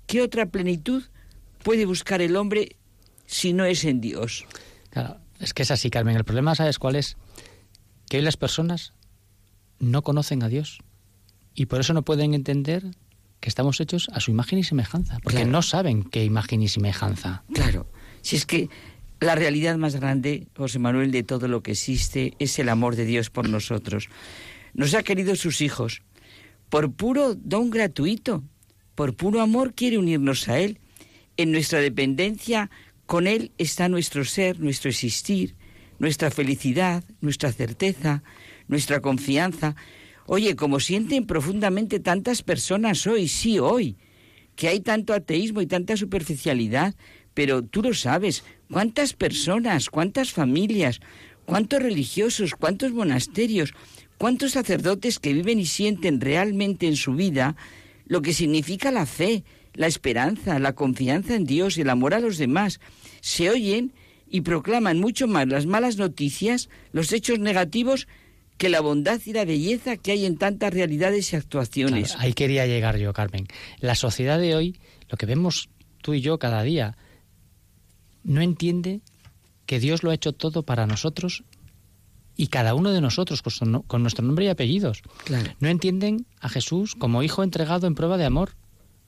qué otra plenitud puede buscar el hombre si no es en Dios? Claro, es que es así, Carmen. El problema, ¿sabes cuál es? Que hoy las personas no conocen a Dios y por eso no pueden entender que estamos hechos a su imagen y semejanza, porque Claro. no saben qué imagen y semejanza. Claro, si es que la realidad más grande, José Manuel, de todo lo que existe es el amor de Dios por nosotros. Nos ha querido sus hijos. Por puro don gratuito, por puro amor quiere unirnos a Él. En nuestra dependencia Con Él está nuestro ser, nuestro existir, nuestra felicidad, nuestra certeza, nuestra confianza. Oye, como sienten profundamente tantas personas hoy, sí, hoy, que hay tanto ateísmo y tanta superficialidad, pero tú lo sabes, cuántas personas, cuántas familias, cuántos religiosos, cuántos monasterios, cuántos sacerdotes que viven y sienten realmente en su vida lo que significa la fe, la esperanza, la confianza en Dios y el amor a los demás, se oyen y proclaman mucho más las malas noticias, los hechos negativos, que la bondad y la belleza que hay en tantas realidades y actuaciones. Claro, ahí quería llegar yo, Carmen. La sociedad de hoy, lo que vemos tú y yo cada día, no entiende que Dios lo ha hecho todo para nosotros y cada uno de nosotros con, nuestro nombre y apellidos. Claro. No entienden a Jesús como hijo entregado en prueba de amor.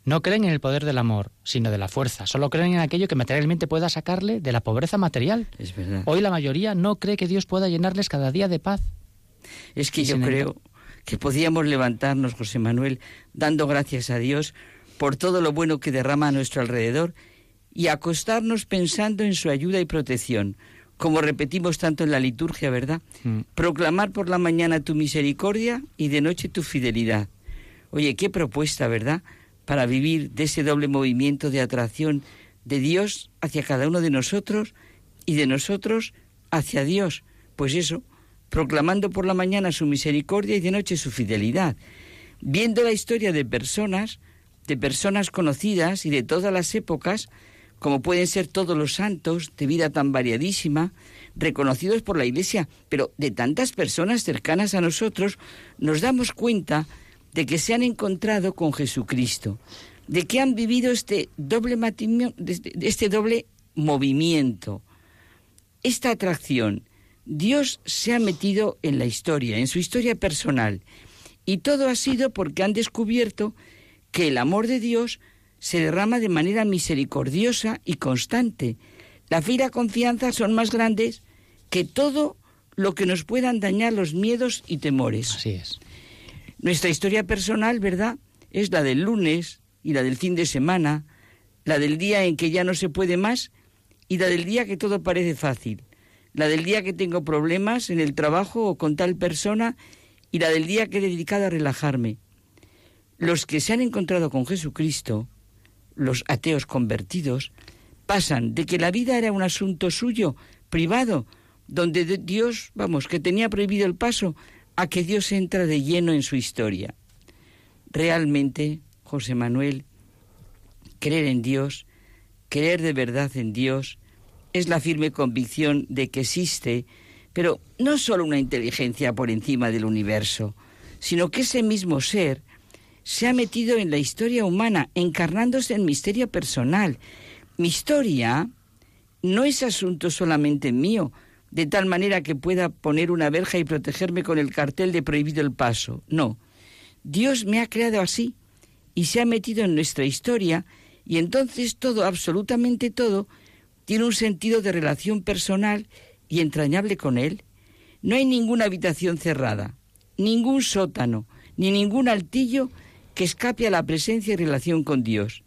No creen en el poder del amor, sino de la fuerza. Solo creen en aquello que materialmente pueda sacarle de la pobreza material. Es verdad. Hoy la mayoría no cree que Dios pueda llenarles cada día de paz. Es que yo creo que podíamos levantarnos, José Manuel, dando gracias a Dios por todo lo bueno que derrama a nuestro alrededor y acostarnos pensando en su ayuda y protección, como repetimos tanto en la liturgia, ¿verdad? Proclamar por la mañana tu misericordia y de noche tu fidelidad. Oye, qué propuesta, ¿verdad? Para vivir de ese doble movimiento de atracción de Dios hacia cada uno de nosotros y de nosotros hacia Dios. Pues eso, proclamando por la mañana su misericordia y de noche su fidelidad. Viendo la historia de personas, de personas conocidas y de todas las épocas, como pueden ser todos los santos, de vida tan variadísima, reconocidos por la Iglesia, pero de tantas personas cercanas a nosotros, nos damos cuenta de que se han encontrado con Jesucristo, de que han vivido este doble matrimonio, este doble movimiento, esta atracción. Dios se ha metido en la historia, en su historia personal, y todo ha sido porque han descubierto que el amor de Dios se derrama de manera misericordiosa y constante. La fe y la confianza son más grandes que todo lo que nos puedan dañar los miedos y temores. Así es. Nuestra historia personal, ¿verdad? Es la del lunes y la del fin de semana, la del día en que ya no se puede más y la del día que todo parece fácil, la del día que tengo problemas en el trabajo o con tal persona y la del día que he dedicado a relajarme. Los que se han encontrado con Jesucristo, los ateos convertidos, pasan de que la vida era un asunto suyo, privado, donde de- Dios, vamos, que tenía prohibido el paso, a que Dios entra de lleno en su historia. Realmente, José Manuel, creer en Dios, creer de verdad en Dios, es la firme convicción de que existe, pero no solo una inteligencia por encima del universo, sino que ese mismo ser se ha metido en la historia humana, encarnándose en misterio personal. Mi historia no es asunto solamente mío, de tal manera que pueda poner una verja y protegerme con el cartel de prohibido el paso. No. Dios me ha creado así y se ha metido en nuestra historia y entonces todo, absolutamente todo, tiene un sentido de relación personal y entrañable con Él. No hay ninguna habitación cerrada, ningún sótano, ni ningún altillo que escape a la presencia y relación con Dios.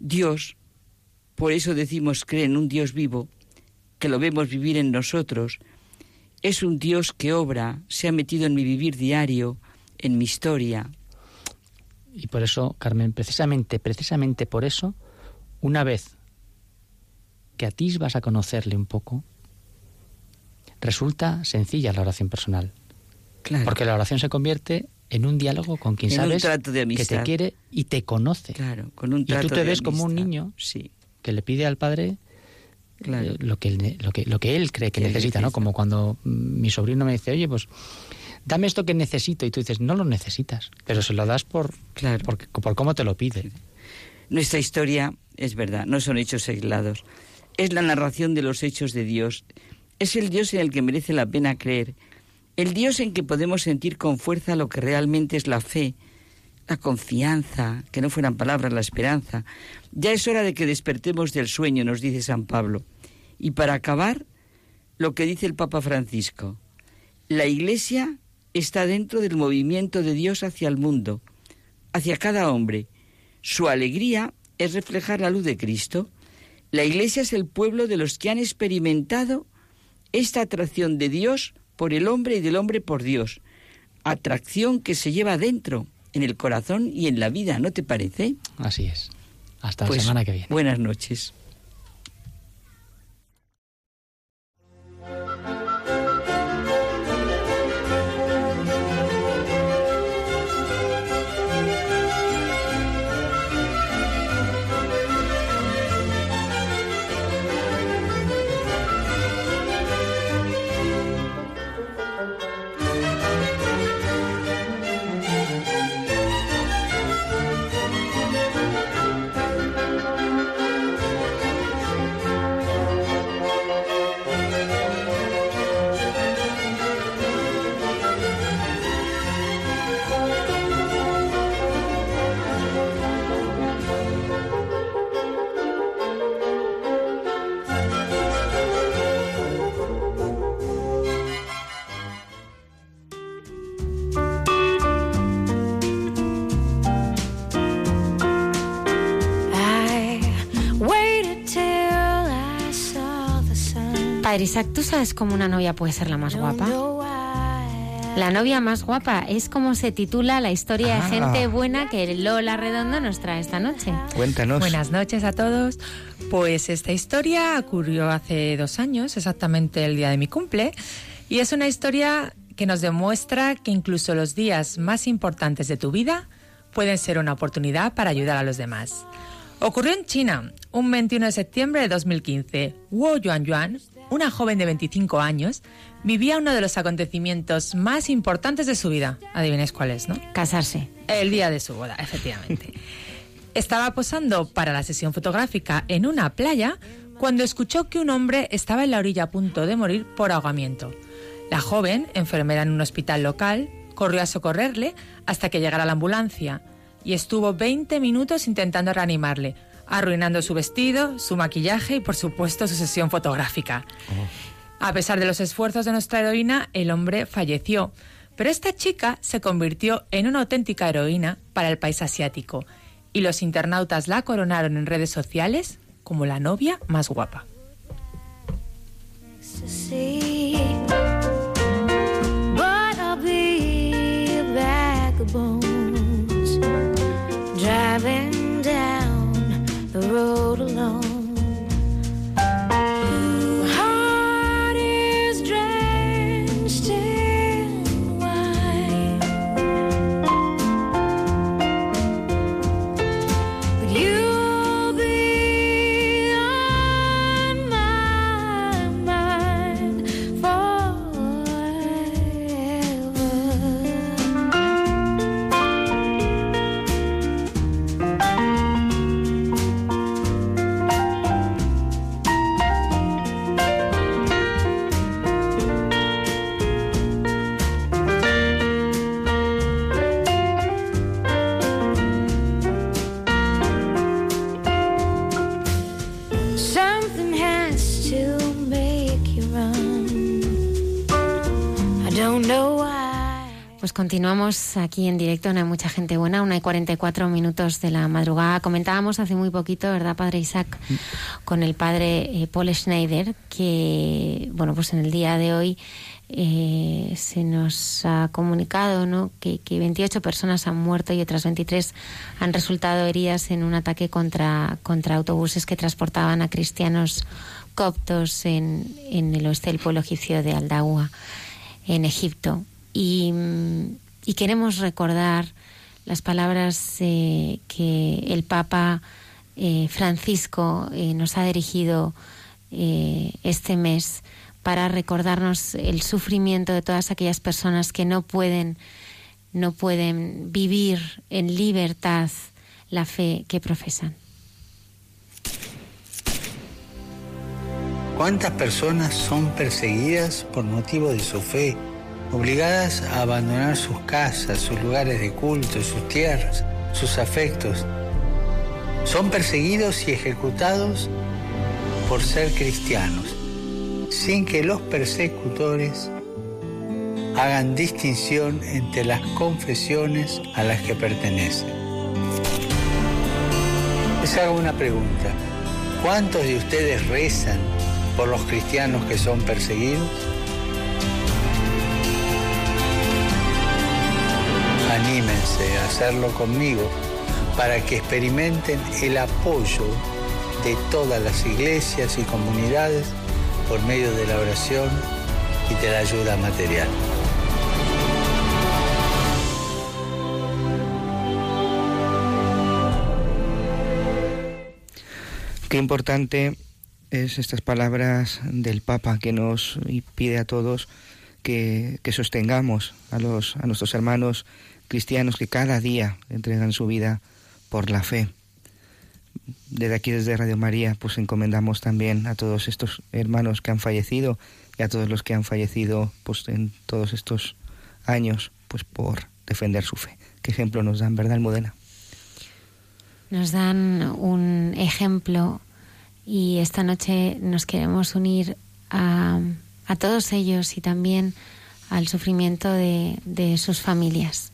Dios, por eso decimos cree en un Dios vivo, que lo vemos vivir en nosotros, es un Dios que obra, se ha metido en mi vivir diario, en mi historia. Y por eso, Carmen, precisamente, precisamente por eso, una vez que atisbas a conocerle un poco, resulta sencilla la oración personal. Claro. Porque la oración se convierte en un diálogo con quien En sabes trato que te quiere y te conoce. Claro, con un y tú trato te ves como un niño Sí. que le pide al padre Claro. eh, lo, que él, lo, que, lo que él cree que necesita, ¿no? Como cuando mm, mi sobrino me dice, oye, pues dame esto que necesito. Y tú dices, no lo necesitas, pero se lo das por, Claro. por, por cómo te lo pide. Nuestra historia, es verdad, no son hechos aislados. Es la narración de los hechos de Dios. Es el Dios en el que merece la pena creer. El Dios en que podemos sentir con fuerza lo que realmente es la fe, la confianza, que no fueran palabras, la esperanza. Ya es hora de que despertemos del sueño, nos dice San Pablo. Y para acabar, lo que dice el Papa Francisco. La Iglesia está dentro del movimiento de Dios hacia el mundo, hacia cada hombre. Su alegría es reflejar la luz de Cristo. La iglesia es el pueblo de los que han experimentado esta atracción de Dios por el hombre y del hombre por Dios. Atracción que se lleva dentro, en el corazón y en la vida, ¿no te parece? Así es. Hasta Pues, la semana que viene. Buenas noches. Padre Isaac, ¿tú sabes cómo una novia puede ser la más guapa? La novia más guapa es como se titula la historia Ah. de gente buena que Lola Redondo nos trae esta noche. Cuéntanos. Buenas noches a todos. Pues esta historia ocurrió hace dos años, exactamente el día de mi cumple, y es una historia que nos demuestra que incluso los días más importantes de tu vida pueden ser una oportunidad para ayudar a los demás. Ocurrió en China, un 21 de septiembre de 2015. Wu Yuanyuan, una joven de 25 años, vivía uno de los acontecimientos más importantes de su vida. Adivináis cuál es, ¿no? Casarse. El día de su boda, efectivamente. Estaba posando para la sesión fotográfica en una playa cuando escuchó que un hombre estaba en la orilla a punto de morir por ahogamiento. La joven, enfermera en un hospital local, corrió a socorrerle hasta que llegara la ambulancia y estuvo 20 minutos intentando reanimarle, arruinando su vestido, su maquillaje y por supuesto su sesión fotográfica. A pesar de los esfuerzos de nuestra heroína, el hombre falleció. Pero esta chica se convirtió en una auténtica heroína para el país asiático y los internautas la coronaron en redes sociales como la novia más guapa. The road alone. Pues continuamos aquí en directo, no hay mucha gente buena, una y 44 minutos de la madrugada. Comentábamos hace muy poquito, ¿verdad, padre Isaac? Con el padre eh, Paul Schneider, que, bueno, pues en el día de hoy eh, se nos ha comunicado ¿no? que, que 28 personas han muerto y otras 23 han resultado heridas en un ataque contra, contra autobuses que transportaban a cristianos coptos en, en el oeste del pueblo egipcio de en Egipto. Y, queremos recordar las palabras eh, que el Papa eh, Francisco eh, nos ha dirigido este mes para recordarnos el sufrimiento de todas aquellas personas que no pueden no pueden vivir en libertad la fe que profesan. ¿Cuántas personas son perseguidas por motivo de su fe, obligadas a abandonar sus casas, sus lugares de culto, sus tierras, sus afectos? Son perseguidos y ejecutados por ser cristianos, sin que los persecutores hagan distinción entre las confesiones a las que pertenecen. Les hago una pregunta. ¿Cuántos de ustedes rezan por los cristianos que son perseguidos? Anímense a hacerlo conmigo para que experimenten el apoyo de todas las iglesias y comunidades por medio de la oración y de la ayuda material. Qué importante es estas palabras del Papa que nos pide a todos que, que sostengamos a, los, a nuestros hermanos cristianos que cada día entregan su vida por la fe. Desde aquí, desde Radio María, pues encomendamos también a todos estos hermanos que han fallecido y a todos los que han fallecido pues, en todos estos años pues por defender su fe. ¿Qué ejemplo nos dan, verdad, Almudena? Nos dan un ejemplo y esta noche nos queremos unir a, a todos ellos y también al sufrimiento de, de sus familias.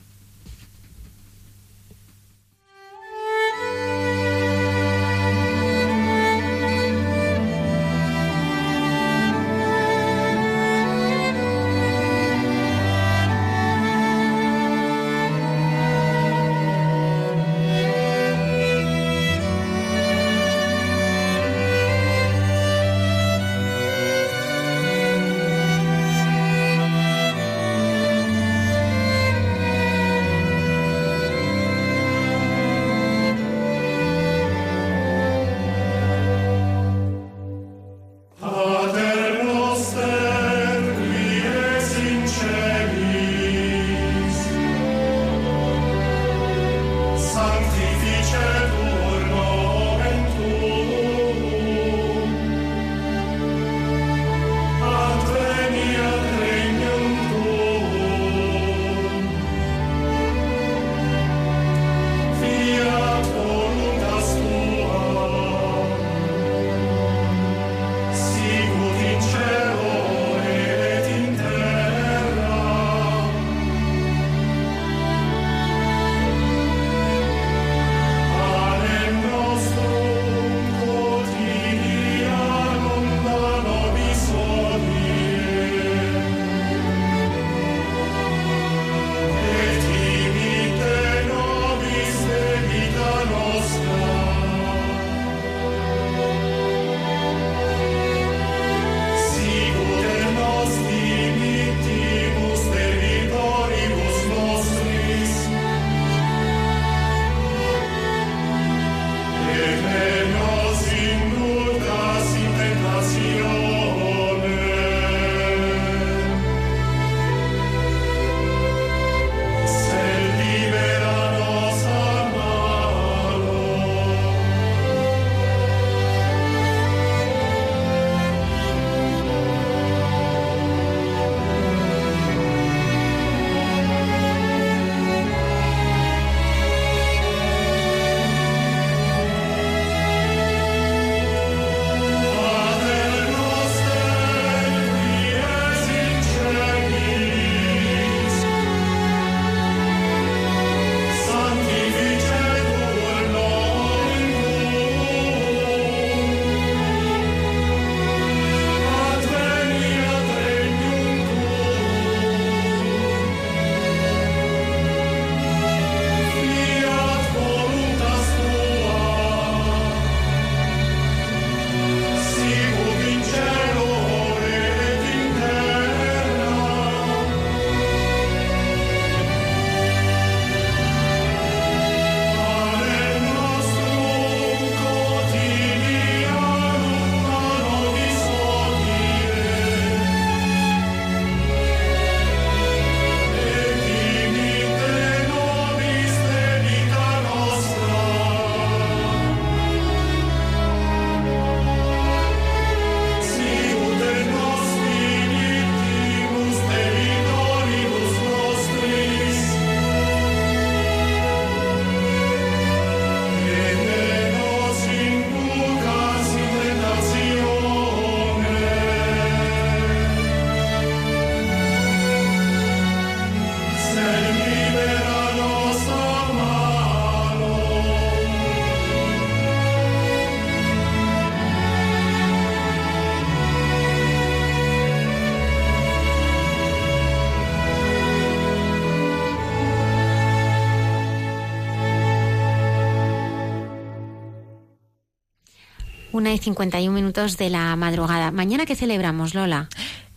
Una y 51 minutos de la madrugada. ¿Mañana qué celebramos, Lola?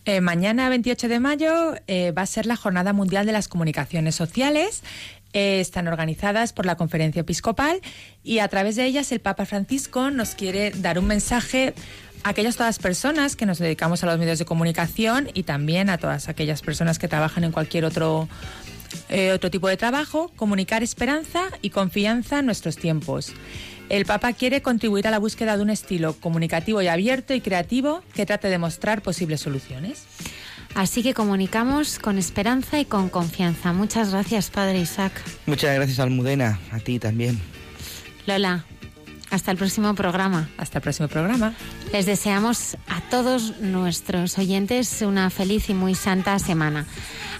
Eh, mañana, 28 de mayo, eh, va a ser la Jornada Mundial de las Comunicaciones Sociales. Eh, están organizadas por la Conferencia Episcopal y a través de ellas el Papa Francisco nos quiere dar un mensaje a aquellas todas personas que nos dedicamos a los medios de comunicación y también a todas aquellas personas que trabajan en cualquier otro eh, otro tipo de trabajo, comunicar esperanza y confianza en nuestros tiempos. El Papa quiere contribuir a la búsqueda de un estilo comunicativo y abierto y creativo que trate de mostrar posibles soluciones. Así que comunicamos con esperanza y con confianza. Muchas gracias, Padre Isaac. Muchas gracias, Almudena, a ti también. Lola, hasta el próximo programa. Hasta el próximo programa. Les deseamos a todos nuestros oyentes una feliz y muy santa semana.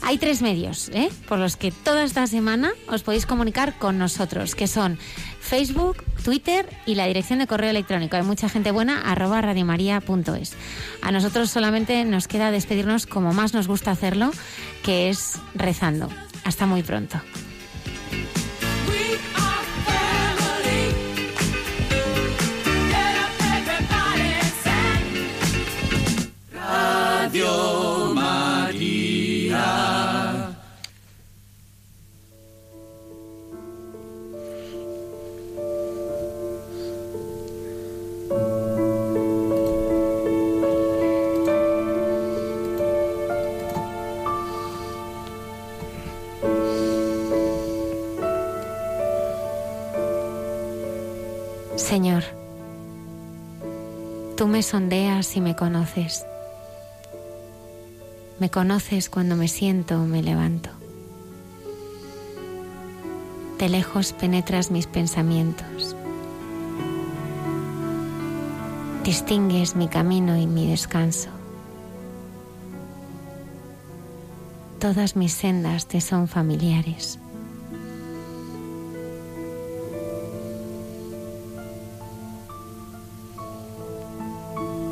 Hay tres medios ¿eh? por los que toda esta semana os podéis comunicar con nosotros, que son Facebook, Twitter y la dirección de correo electrónico. Hay mucha gente buena, arroba radiomaria.es. A nosotros solamente nos queda despedirnos como más nos gusta hacerlo, que es rezando. Hasta muy pronto. Radio Señor, tú me sondeas y me conoces. Me conoces cuando me siento o me levanto. De lejos penetras mis pensamientos. Distingues mi camino y mi descanso. Todas mis sendas te son familiares.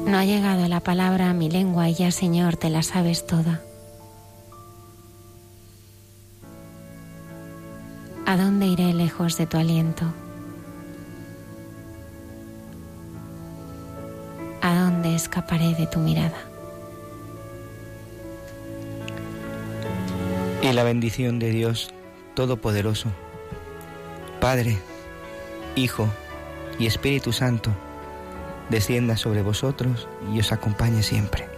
No ha llegado la palabra a mi lengua y ya, Señor, te la sabes toda. ¿A dónde iré lejos de tu aliento? ¿A dónde escaparé de tu mirada? Y la bendición de Dios Todopoderoso, Padre, Hijo y Espíritu Santo, descienda sobre vosotros y os acompañe siempre.